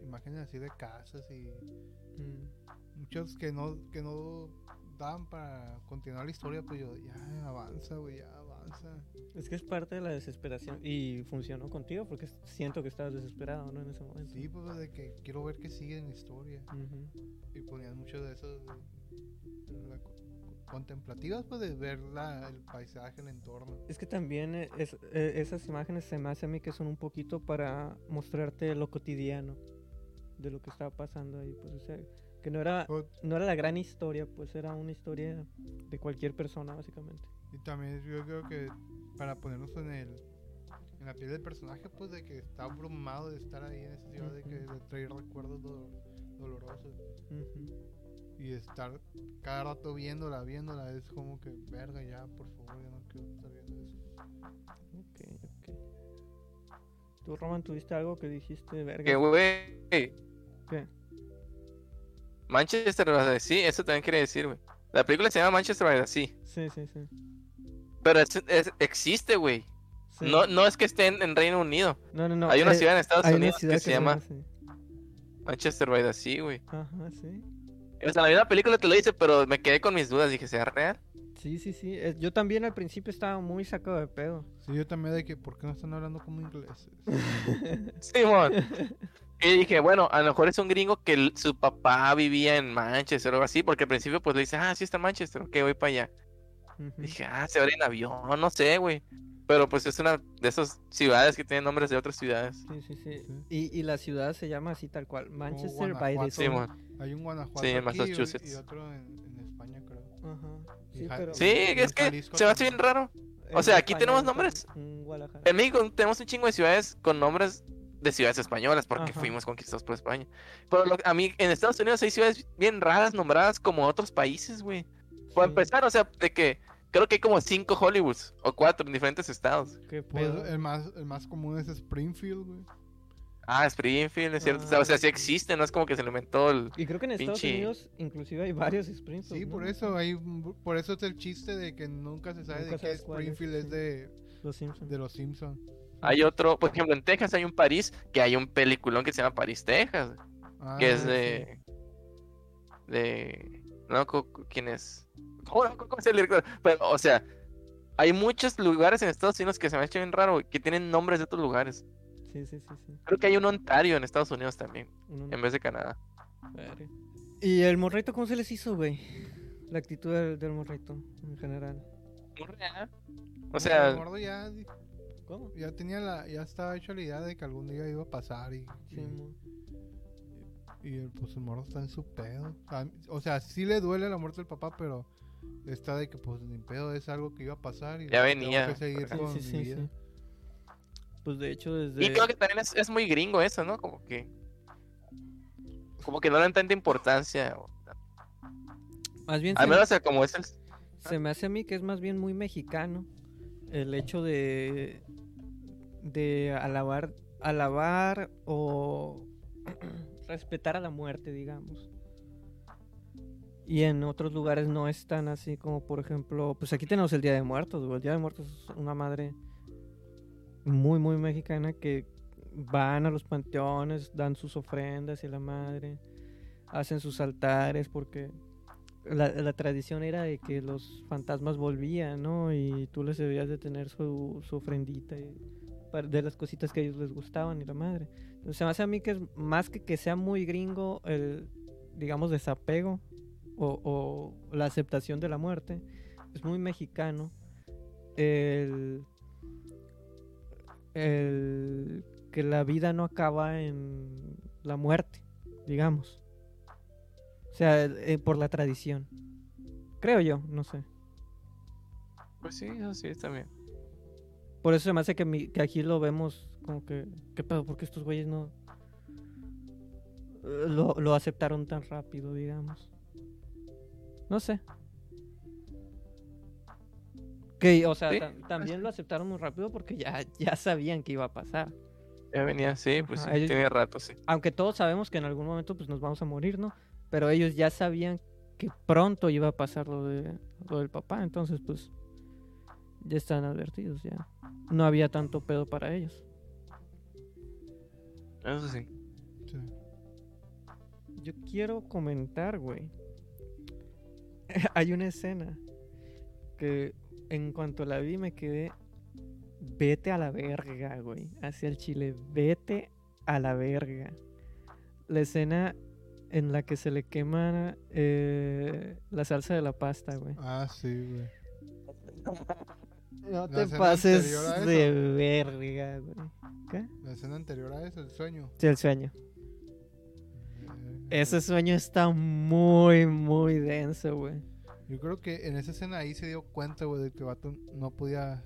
A: imágenes así de casas y
C: Mm,
A: muchos que no, que no daban para continuar la historia, pues yo, ya avanza, güey, ya avanza.
C: Es que es parte de la desesperación. Y funcionó contigo porque siento que estabas desesperado, ¿no? En ese momento.
A: Sí, pues de que quiero ver qué sigue en la historia. Y ponían mucho de esos de- la contemplativas, pues de ver la, el paisaje, el entorno.
C: Es que también eh, es- eh, esas imágenes se me hace a mí que son un poquito para mostrarte lo cotidiano de lo que estaba pasando ahí. Pues, o sea, que no era,
A: O-
C: no era la gran historia, pues era una historia de cualquier persona, básicamente.
A: Y también yo creo que para ponernos en el en la piel del personaje, pues de que está abrumado de estar ahí en esa ciudad, de que de traer recuerdos do- dolorosos
C: Ujú.
A: Y estar cada rato viéndola, viéndola, es como que, verga, ya, por favor, ya no quiero estar viendo eso.
C: Ok, ok. ¿Tú, Roman, tuviste algo que dijiste, verga?
B: Que güey.
C: ¿Qué?
B: Manchester by the Sea, eso también quiere decir, güey. La película se llama Manchester by the Sea.
C: Sí, sí, sí.
B: Pero es- es- existe, güey.
C: Sí.
B: No, no es que esté en, en Reino Unido.
C: no, no, no,
B: Hay una
C: eh,
B: ciudad en Estados Unidos que se llama
C: así.
B: Manchester by the Sea, güey.
C: Ajá, sí.
B: O sea, la misma película te lo dice, pero me quedé con mis dudas. Dije, ¿será real?
C: Sí, sí, sí. Yo también al principio estaba muy sacado de pedo.
A: Sí, yo también de que, ¿por qué no están hablando como ingleses?
B: Simón. Y dije, bueno, a lo mejor es un gringo que el- su papá vivía en Manchester o algo así, porque al principio pues le dice, ah, sí está en Manchester, ok, voy para allá. Dije, ah, se va en avión, no sé, güey. Pero pues es una de esas ciudades que tienen nombres de otras ciudades.
C: Sí, sí, sí.
A: Sí.
C: Y, y la ciudad se llama así tal cual, Manchester by the. Sea.
B: Simón.
A: Hay un Guanajuato
B: Sí, en
A: aquí y- y,
B: Massachusetts.
A: otro en, en España, creo.
C: Ajá. Sí,
A: Ja-
C: pero
B: Sí,
A: en
B: es que
A: Jalisco
B: se me hace bien raro. o
C: en
B: sea, aquí
C: España
B: tenemos nombres.
C: Guadalajara.
B: En México tenemos un chingo de ciudades con nombres de ciudades españolas, porque
C: Ajá.
B: fuimos conquistados por España. Pero lo- a mí, en Estados Unidos hay ciudades bien raras nombradas como otros países, güey. Para
C: Sí,
B: empezar, o sea, de que creo que hay como cinco Hollywoods o cuatro en diferentes estados.
C: que
A: Pues, el, más, el más común es Springfield, güey.
B: Ah, Springfield, es cierto.
C: Ah,
B: o sea, sí
C: sí.
B: existe, no es como que se lo inventó el.
C: Y creo que en Estados
B: pinche-
C: Unidos inclusive hay varios Springfield.
A: Sí,
C: ¿no?
A: por eso, hay, por eso es el chiste de que nunca se sabe
C: Nunca
A: de qué
C: es,
A: Springfield es de,
C: Los Simpsons.
A: de los Simpsons.
B: Hay otro, por ejemplo, en Texas hay un París que hay un peliculón que se llama París, Texas, que es
A: Ah,
B: de. de. No, ¿quién es? ¿Cómo? ¿Cómo es el director? Pero, o sea, hay muchos lugares en Estados Unidos que se me ha hecho bien raro, que tienen nombres de otros lugares.
C: Sí, sí, sí, sí.
B: Creo que hay un Ontario en Estados Unidos también, en vez de Canadá.
C: ¿Y el morrito cómo se les hizo, güey? La actitud del, del morrito en general.
B: O
A: el
B: sea,
A: gordo ya,
C: ¿Cómo?
A: ya tenía la, ya estaba hecha la idea de que algún día iba a pasar y,
C: Sí,
A: y,
C: mo-
A: y el, pues el morro está en su pedo. O sea, sí le duele la muerte del papá, pero está de que pues ni pedo es algo que iba a pasar y
B: Ya
A: tengo
B: venía.
A: que seguir
C: Sí,
A: con
C: sí,
A: mi
C: sí,
A: vida.
C: Pues de hecho desde...
B: y creo que también es, es muy gringo eso, ¿no? Como que. Como que no le dan tanta importancia.
C: Más bien
B: Al
C: se,
B: menos, o sea, como es el.
C: se me hace a mí que es más bien muy mexicano el hecho de... De alabar, alabar o respetar a la muerte, digamos. Y en otros lugares no es tan así como, por ejemplo, pues aquí tenemos el Día de Muertos. El Día de Muertos es una madre muy, muy mexicana que van a los panteones, dan sus ofrendas y la madre, hacen sus altares porque la, la tradición era de que los fantasmas volvían, ¿no? Y tú les debías de tener su, su ofrendita de las cositas que a ellos les gustaban y la madre. Entonces se me hace a mí que es más que que sea muy gringo el, digamos, desapego o, o la aceptación de la muerte, es muy mexicano el, el que la vida no acaba en la muerte, digamos. O sea, eh, por la tradición. Creo yo, no sé.
B: Pues sí, eso sí, también.
C: Por eso se me hace que, mi- que aquí lo vemos como que... ¿Qué pedo? ¿Por qué estos güeyes no... eh, Lo, lo aceptaron tan rápido, digamos? No sé. Que, o sea,
B: Sí.
C: también lo aceptaron muy rápido porque ya, ya sabían que iba a pasar.
B: Ya venía, sí, pues
C: Ajá,
B: sí,
C: ellos-
B: tenía rato, sí.
C: Aunque todos sabemos que en algún momento pues nos vamos a morir, ¿no? Pero ellos ya sabían que pronto iba a pasar lo, de, lo del papá, entonces pues ya están advertidos, ya. No había tanto pedo para ellos.
B: Eso sí.
A: Sí.
C: Yo quiero comentar, güey. Hay una escena que en cuanto la vi me quedé. Vete a la verga, güey. Hacia el chile. Vete a la verga. La escena en la que se le quema eh, la salsa de la pasta, güey.
A: Ah, sí, güey.
C: No te pases de verga, güey. ¿Qué?
A: La escena anterior a eso, el sueño.
C: Sí, el sueño.
A: Eh,
C: Ese sueño está muy, muy denso, güey.
A: Yo creo que en esa escena ahí se dio cuenta, güey, de que vato no podía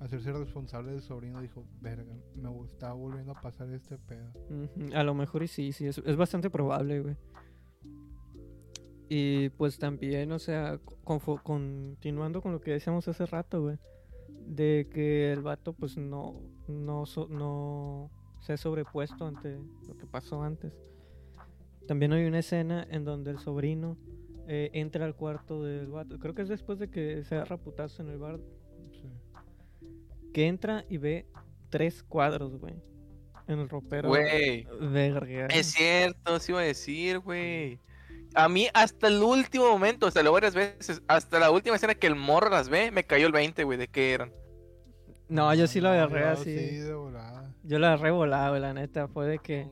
A: hacerse responsable del sobrino. Dijo, verga, me está volviendo a pasar este pedo.
C: A lo mejor y sí, sí, es, es bastante probable, güey. Y pues también, o sea, continuando con lo que decíamos hace rato, güey, de que el vato pues no, no, so- no se ha sobrepuesto ante lo que pasó antes. También hay una escena en donde el sobrino eh, entra al cuarto del vato, creo que es después de que se agarra putazo en el bar,
A: Sí.
C: que entra y ve tres cuadros, güey, en el ropero.
B: Güey,
C: Verga.
B: es cierto, se iba a decir, güey. A mí hasta el último momento, hasta lo varias veces, hasta la última escena que el morro las ve, me cayó el 20, güey, de qué eran.
C: No, yo sí lo agarré así.
A: Sí, de volada.
C: Yo la agarré volada, güey, la neta. Fue de que.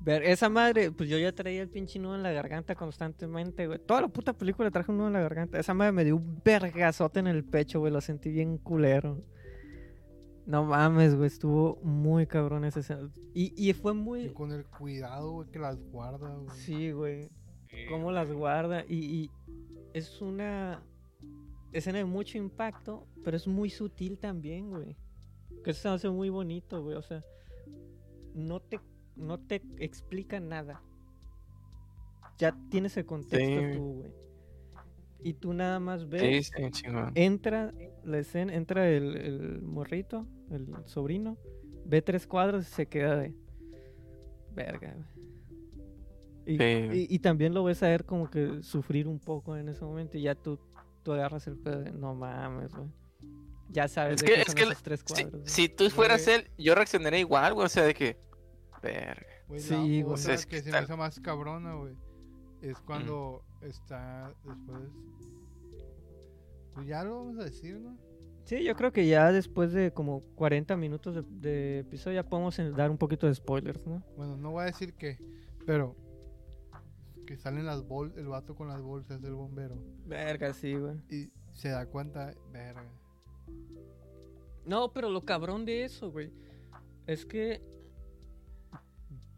C: Ver, esa madre, pues yo ya traía el pinche nudo en la garganta constantemente, güey. Toda la puta película traje un nudo en la garganta. Esa madre me dio un vergazote en el pecho, güey. Lo sentí bien culero. No mames, güey. Estuvo muy cabrón esa escena. Y, y fue
A: Y
C: muy.
A: con el cuidado, güey, que las guarda, güey.
C: Sí, güey. Cómo las guarda. Y, y es una escena de mucho impacto, pero es muy sutil también, güey. Que eso se hace muy bonito, güey. O sea, no te, no te explica nada. Ya tienes el contexto
B: Sí.
C: tú, güey. Y tú nada más
B: Sí,
C: ves,
B: sí, chingón.
C: entra la escena, entra el, el morrito, el sobrino, ve tres cuadros y se queda de verga, güey. Y,
B: Sí, güey.
C: y- y también lo ves a ver como que sufrir un poco en ese momento y ya tú, tú agarras el pedo de no mames, güey. Ya sabes
B: Es
C: de
B: que-
C: qué
B: es
C: son
B: que
C: esos tres
B: Si,
C: cuadros.
B: si tú fueras
A: Güey.
B: él, yo reaccionaría igual, güey, o sea, de que... Verga.
C: Sí, güey.
B: Es que
A: que se me hizo más cabrona, güey. Es cuando está después. Pues ya lo vamos a decir, ¿no?
C: Sí, yo creo que ya después de como 40 minutos de, de episodio ya podemos dar un poquito de spoilers, ¿no?
A: Bueno, no voy a decir qué, pero. Que salen las bolsas, el vato con las bolsas del bombero.
C: Verga, sí, güey.
A: Y se da cuenta, verga.
C: No, pero lo cabrón de eso, güey, es que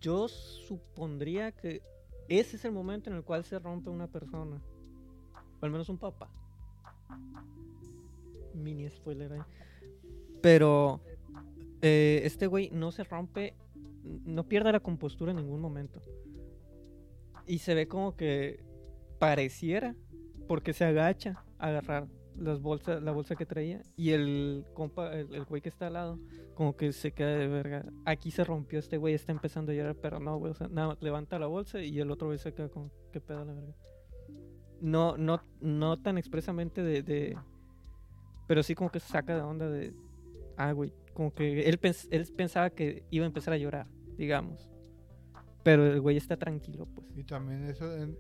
C: yo supondría que ese es el momento en el cual se rompe una persona. O al menos un papá. Mini spoiler ahí. Pero eh, este güey no se rompe, no pierde la compostura en ningún momento. Y se ve como que pareciera, porque se agacha a agarrar las bolsas, la bolsa que traía. Y el compa, el, güey que está al lado, como que se queda de verga. Aquí se rompió este güey, está empezando a llorar, pero no, güey. O sea, nada, levanta la bolsa y el otro güey se queda con qué pedo la verga. No, no, no tan expresamente de, de- Pero sí como que se saca de onda de. Ah, güey. Como que él, él pensaba que iba a empezar a llorar, digamos. Pero el güey está tranquilo, pues.
A: Y también eso del.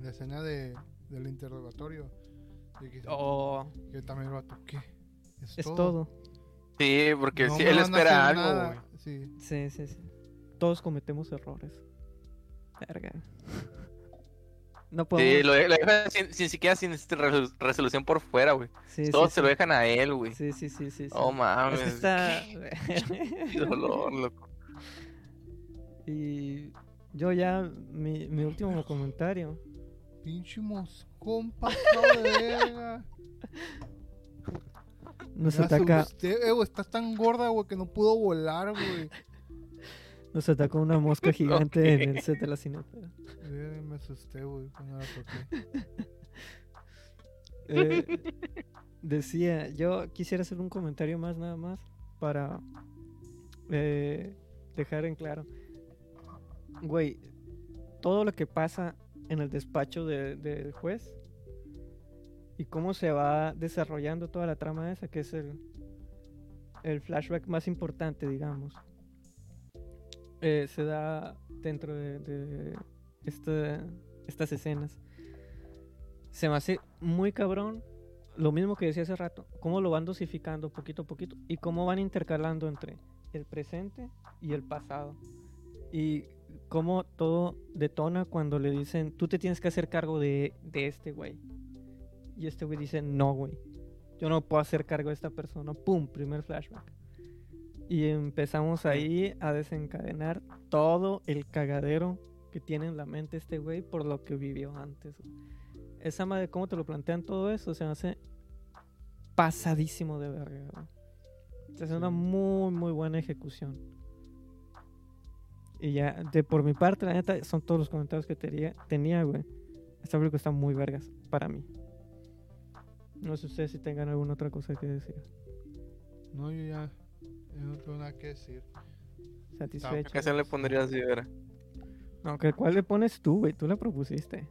A: La escena de, del interrogatorio. de que,
C: Oh,
A: que también el vato, ¿qué? Es,
C: es todo.
B: Sí, porque
A: No
B: sí,
A: me
B: él espera algo, güey.
A: Sí.
C: Sí, sí, sí. Todos cometemos errores. Verga. No podemos.
B: Sí, lo, de- lo dejan sin, sin siquiera sin este resolu- resolución por fuera, güey.
C: Sí, sí,
B: Todos se
C: sí.
B: lo dejan a él, güey.
C: Sí, sí, sí, sí. sí.
B: Oh, mames.
C: Es que está...
B: Qué dolor, loco.
C: y yo ya, mi, mi último comentario.
A: Pinche moscón pasado de verga.
C: Nos
A: Me
C: ataca...
A: asusté, eh, güey, estás tan gorda, güey, que no pudo volar, güey.
C: Nos atacó una mosca gigante en el set de la cinefera.
A: Eh, Me asusté, güey, cuando la toqué.
C: Eh, decía, yo quisiera hacer un comentario más nada más para eh, dejar en claro. Güey, todo lo que pasa en el despacho de- del juez y cómo se va desarrollando toda la trama esa, que es el, el flashback más importante, digamos. eh, se da dentro de, de esta- estas escenas. Se me hace muy cabrón lo mismo que decía hace rato, cómo lo van dosificando poquito a poquito y cómo van intercalando entre el presente y el pasado. Y cómo todo detona cuando le dicen, tú te tienes que hacer cargo de, de este güey. Y este güey dice, no, güey. Yo no puedo hacer cargo de esta persona. ¡Pum! Primer flashback. Y empezamos ahí a desencadenar todo el cagadero que tiene en la mente este güey por lo que vivió antes. Esa madre, cómo te lo plantean todo eso, se me hace pasadísimo de verga. Se hace una muy, muy buena ejecución. Y ya, de por mi parte, la neta, son todos los comentarios que tenía, tenía güey. Esta película está muy vergas para mí. No sé ustedes si tengan alguna otra cosa que decir.
A: No, yo ya, yo no tengo nada que decir.
B: ¿Qué
C: Satisfecho.
B: canción le pondrías si era?
C: Aunque, ¿cuál le pones tú, güey? Tú la propusiste.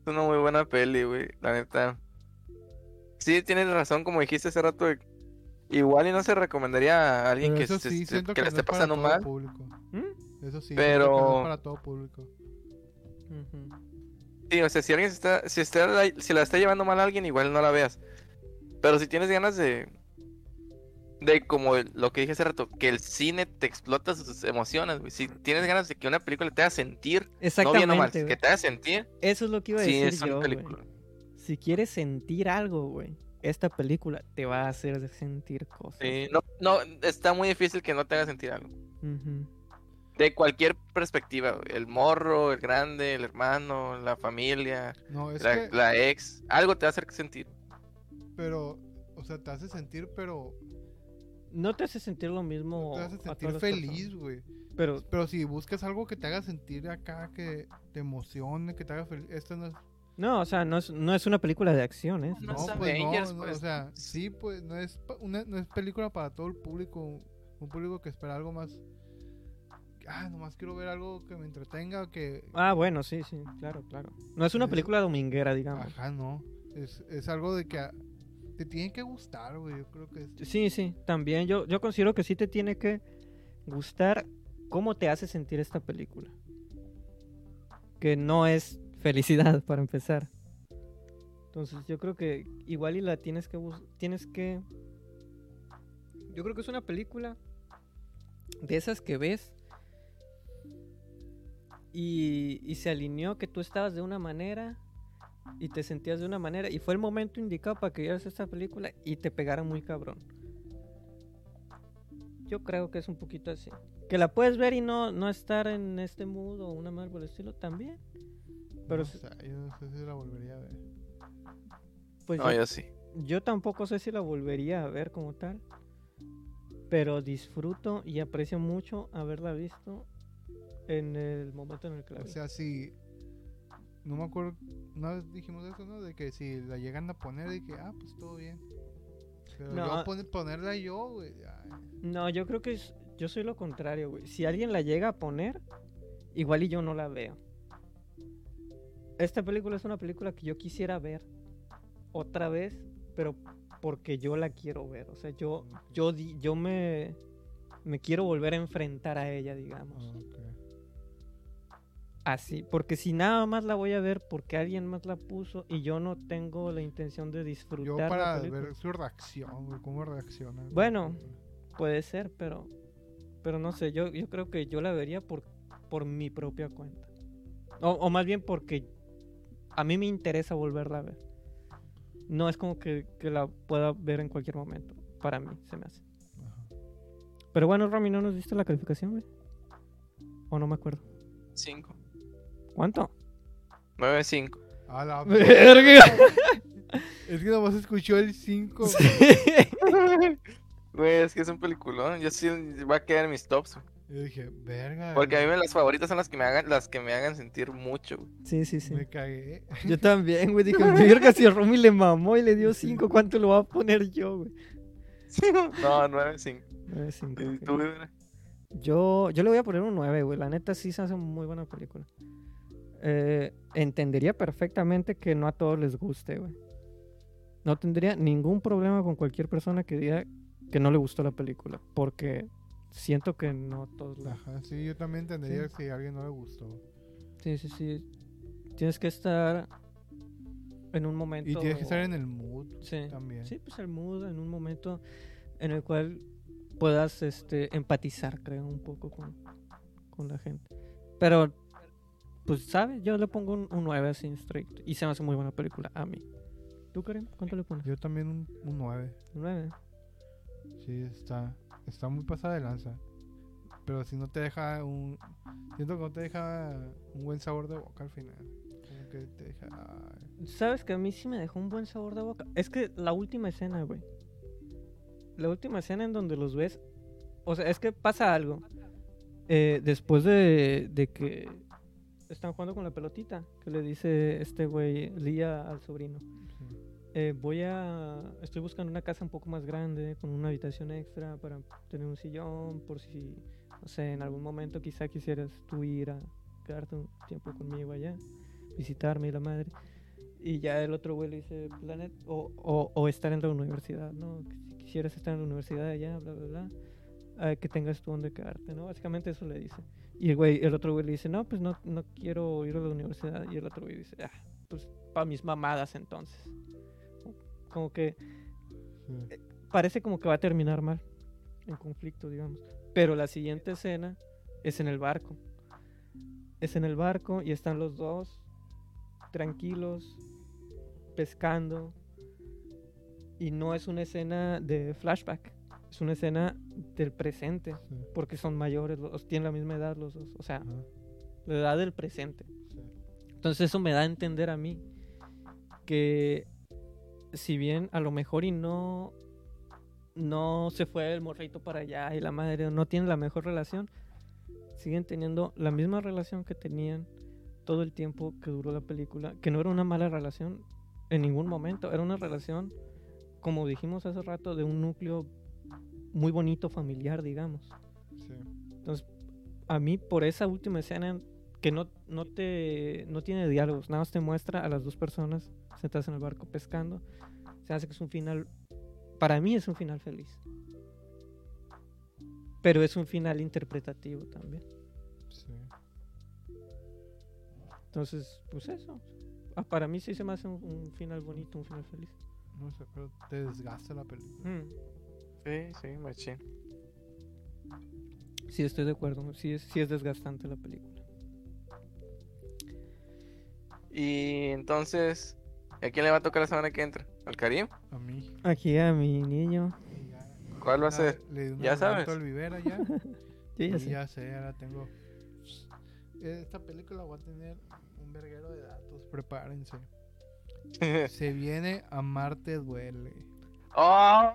B: Es una muy buena peli, güey, la neta. Sí, tienes razón, como dijiste hace rato. de- Igual y no se recomendaría a alguien que,
A: sí,
B: se-
A: siento
B: que
A: que,
B: le
A: no
B: esté
A: es
B: pasando
A: todo
B: mal.
A: público.
C: ¿Mm?
A: Eso sí,
B: Pero-
A: siento que no es para todo público.
B: Sí, o sea, si alguien se está, si está, la- si la está llevando mal a alguien, igual no la veas. Pero si tienes ganas de, de como lo que dije hace rato, que el cine te explota sus emociones, güey. Si tienes ganas de que una película te haga sentir, no bien o mal,
C: Exactamente,
B: que te haga sentir,
C: Eso es lo que iba a
B: sí
C: decir
B: es
C: yo,
B: una película.
C: Si quieres sentir algo, güey, esta película te va a hacer sentir cosas.
B: Sí, no, no, está muy difícil que no te haga sentir algo. De cualquier perspectiva. El morro, el grande, el hermano, la familia,
A: No, es
B: la,
A: que,
B: la ex, algo te va a hacer sentir.
A: pero, o sea, te hace sentir, pero
C: No te hace sentir lo mismo.
A: te hace sentir feliz, güey.
C: Pero
A: Pero si buscas algo que te haga sentir acá, que te emocione, que te haga feliz, esto no es...
C: no, o sea, no es, no es una película de acción, ¿eh?
B: No
A: No,
B: es
A: pues no,
B: Avengers,
A: no,
B: pues.
A: o sea, sí, pues no es, una, no es película para todo el público, un público que espera algo más... Ah, nomás quiero ver algo que me entretenga, que...
C: Ah, bueno, sí, sí, claro, claro. No es una
A: Es-
C: película dominguera, digamos.
A: Ajá, no. Es, es algo de que a- te tiene que gustar, güey, yo creo que es...
C: Sí, sí, también yo, yo considero que sí te tiene que gustar cómo te hace sentir esta película. Que no es felicidad, para empezar. Entonces yo creo que igual y la tienes que... Tienes que... Yo creo que es una película de esas que ves y, y se alineó que tú estabas de una manera y te sentías de una manera y fue el momento indicado para que vieras esta película y te pegara muy cabrón. Yo creo que es un poquito así. Que la puedes ver y no, no estar en este mood o una mal por el estilo también. Pero
A: no
C: si-
A: sé, yo no sé si la volvería a ver.
C: Pues
B: No,
C: yo,
B: yo sí.
C: yo tampoco sé si la volvería a ver como tal. Pero disfruto y aprecio mucho haberla visto en el momento en el que la
A: O
C: vi.
A: sea, si... No me acuerdo, una vez dijimos eso, ¿no? De que si la llegan a poner, dije, ah, pues todo bien. Pero
C: No,
A: yo
C: ah-
A: pone- ponerla yo, güey,
C: No, yo creo que es- yo soy lo contrario, güey. Si alguien la llega a poner, igual y yo no la veo. Esta película es una película que yo quisiera ver otra vez, pero porque yo la quiero ver. O sea, yo, yo, di- yo me, me quiero volver a enfrentar a ella, digamos.
A: ah.
C: Así, porque si nada más la voy a ver porque alguien más la puso y yo no tengo la intención de disfrutar
A: Yo para ver su reacción, cómo reacciona.
C: Bueno. Puede ser, pero pero no sé, yo, yo creo que yo la vería por, por mi propia cuenta. O, o más bien porque a mí me interesa volverla a ver. No es como que, que la pueda ver en cualquier momento. Para mí, se me hace.
A: Ajá.
C: Pero bueno, Rami, ¿no nos diste la calificación, güey? O no me acuerdo.
B: 5.
C: ¿Cuánto?
B: 9 5.
A: A la
C: ¡Verga!
A: Es que nomás escuchó el 5.
B: Güey, es que es un peliculón. Yo sí va a quedar en mis tops. güey.
A: Yo dije, verga.
B: Porque a mí me- las favoritas son las que me hagan, las que me hagan sentir mucho. güey.
C: Sí, sí, sí.
A: Me cagué.
C: Yo también, güey. Dije, verga, si a Romy le mamó y le dio 5, ¿cuánto lo voy a poner yo, güey?
B: No, 9, 5.
C: Nueve, cinco,
B: ¿Y
C: ok.
B: tú, güey?
C: Yo, yo le voy a poner un 9, güey. La neta sí se hace muy buena película. Eh, entendería perfectamente que no a todos les guste, güey. No tendría ningún problema con cualquier persona que diga que no le gustó la película. Porque siento que no todos la...
A: Ajá, sí, yo también entendería si a alguien no le gustó.
C: Sí, sí, sí. Tienes que estar en un momento...
A: Y tienes que estar en el mood
C: Sí.
A: también.
C: Sí, pues el mood en un momento en el cual puedas este, empatizar, creo, un poco con, con la gente. Pero, pues, ¿sabes? Yo le pongo un, un 9 así straight. Y se me hace muy buena película a mí. ¿Tú, Karim? ¿Cuánto le pones?
A: Yo también un, un 9.
C: Un 9.
A: Sí, está, está muy pasada de lanza. Pero si no te deja un... Siento que no te deja un buen sabor de boca al final. Como que te deja... ay,
C: ¿Sabes que a mí sí me dejó un buen sabor de boca? Es que la última escena, güey. La última escena en donde los ves. O sea, es que pasa algo. Eh, después de, de que están jugando con la pelotita, que le dice este güey, Lía al sobrino.
A: sí.
C: Eh, voy a. Estoy buscando una casa un poco más grande, con una habitación extra para tener un sillón, por si, no sé, en algún momento quizá quisieras tú ir a quedarte un tiempo conmigo allá, visitarme y la madre. Y ya el otro güey le dice, Planet, o, o, o estar en la universidad, ¿no? Si quisieras estar en la universidad allá, bla, bla, bla, que tengas tú donde quedarte, ¿no? Básicamente eso le dice. Y el, güey, el otro güey le dice, no, pues no, no quiero ir a la universidad. Y el otro güey dice, ah, pues para mis mamadas entonces. Como que
A: Sí.
C: parece como que va a terminar mal, en conflicto, digamos. Pero la siguiente escena es en el barco. Es en el barco y están los dos tranquilos, pescando. Y no es una escena de flashback, es una escena del presente,
A: Sí.
C: porque son mayores, los, tienen la misma edad los dos, o sea, la edad del presente.
A: sí.
C: Entonces eso me da a entender a mí que si bien a lo mejor y no no se fue el morrito para allá y la madre no tiene la mejor relación, siguen teniendo la misma relación que tenían todo el tiempo que duró la película, que no era una mala relación en ningún momento, era una relación como dijimos hace rato de un núcleo muy bonito familiar, digamos
A: Sí.
C: a mí por esa última escena que no, no te no tiene diálogos, nada más te muestra a las dos personas sentadas en el barco pescando. Se hace que es un final, para mí es un final feliz. Pero es un final interpretativo también.
A: Sí.
C: Entonces, pues eso. Ah, para mí sí se me hace un, un final bonito, un final feliz.
A: No sé, pero te desgasta la película.
C: Mm,
B: Sí, sí, machín.
C: Sí, estoy de acuerdo. Sí es, sí es desgastante la película.
B: Y entonces, ¿a quién le va a tocar la semana que entra? ¿Al Karim?
A: A mí.
C: Aquí a mi niño.
B: ¿Cuál va a
A: ya
B: ser?
A: Le di un
B: Ya sabes.
A: al Vivera ya.
C: Sí, ya sé.
A: ya sé, ahora tengo. Esta película va a tener un verguero de datos. Prepárense. Se viene a Marte Duele.
B: ¡Oh!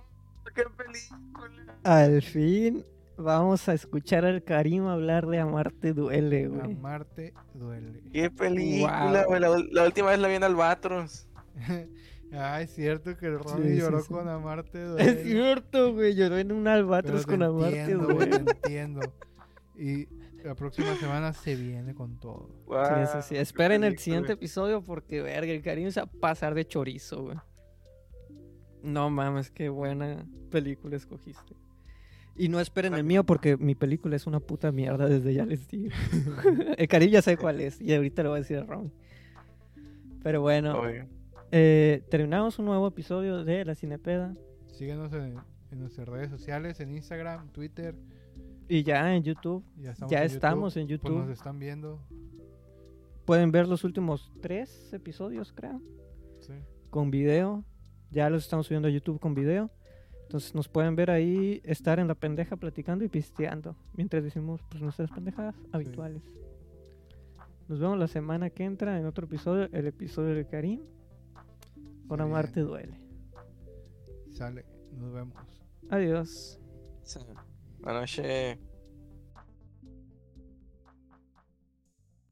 B: ¡Qué película!
C: Al fin vamos a escuchar al Karim hablar de Amarte Duele,
A: A
C: güey.
A: Marte Duele.
B: ¡Qué película,
C: Wow.
B: güey! La, la última vez la vi en Albatros.
A: ah, es cierto que el Ronnie
C: Sí,
A: lloró
C: sí.
A: con Amarte Duele.
C: Es cierto, güey. Lloró en un albatros con Amarte
A: entiendo, güey,
C: Duele.
A: te entiendo. Y la próxima semana se viene con todo.
C: Sí,
B: Guau,
C: sí, sí.
B: qué
C: Esperen el siguiente episodio porque, verga, el Karim se va a pasar de chorizo, güey. No mames, qué buena película escogiste. Y no esperen el mío porque mi película es una puta mierda, desde ya les digo. el Karim ya sabe cuál es y ahorita le voy a decir a Ron. Pero bueno,
B: Obvio.
C: Eh, terminamos un nuevo episodio de La Cinepeda.
A: Síguenos en, en nuestras redes sociales, en Instagram, Twitter.
C: Y ya en YouTube,
A: Ya estamos,
C: ya
A: en,
C: estamos en
A: YouTube, Pues
C: YouTube.
A: nos están viendo.
C: Pueden ver los últimos tres episodios, creo.
A: Sí.
C: con video. Ya los estamos subiendo a YouTube con video. Entonces nos pueden ver ahí, estar en la pendeja platicando y pisteando. Mientras decimos pues nuestras pendejadas habituales. Nos vemos la semana que entra en otro episodio, el episodio de Karim. Amarte
A: bien.
C: duele.
A: Sale. Nos vemos.
C: Adiós.
B: Buenas noches.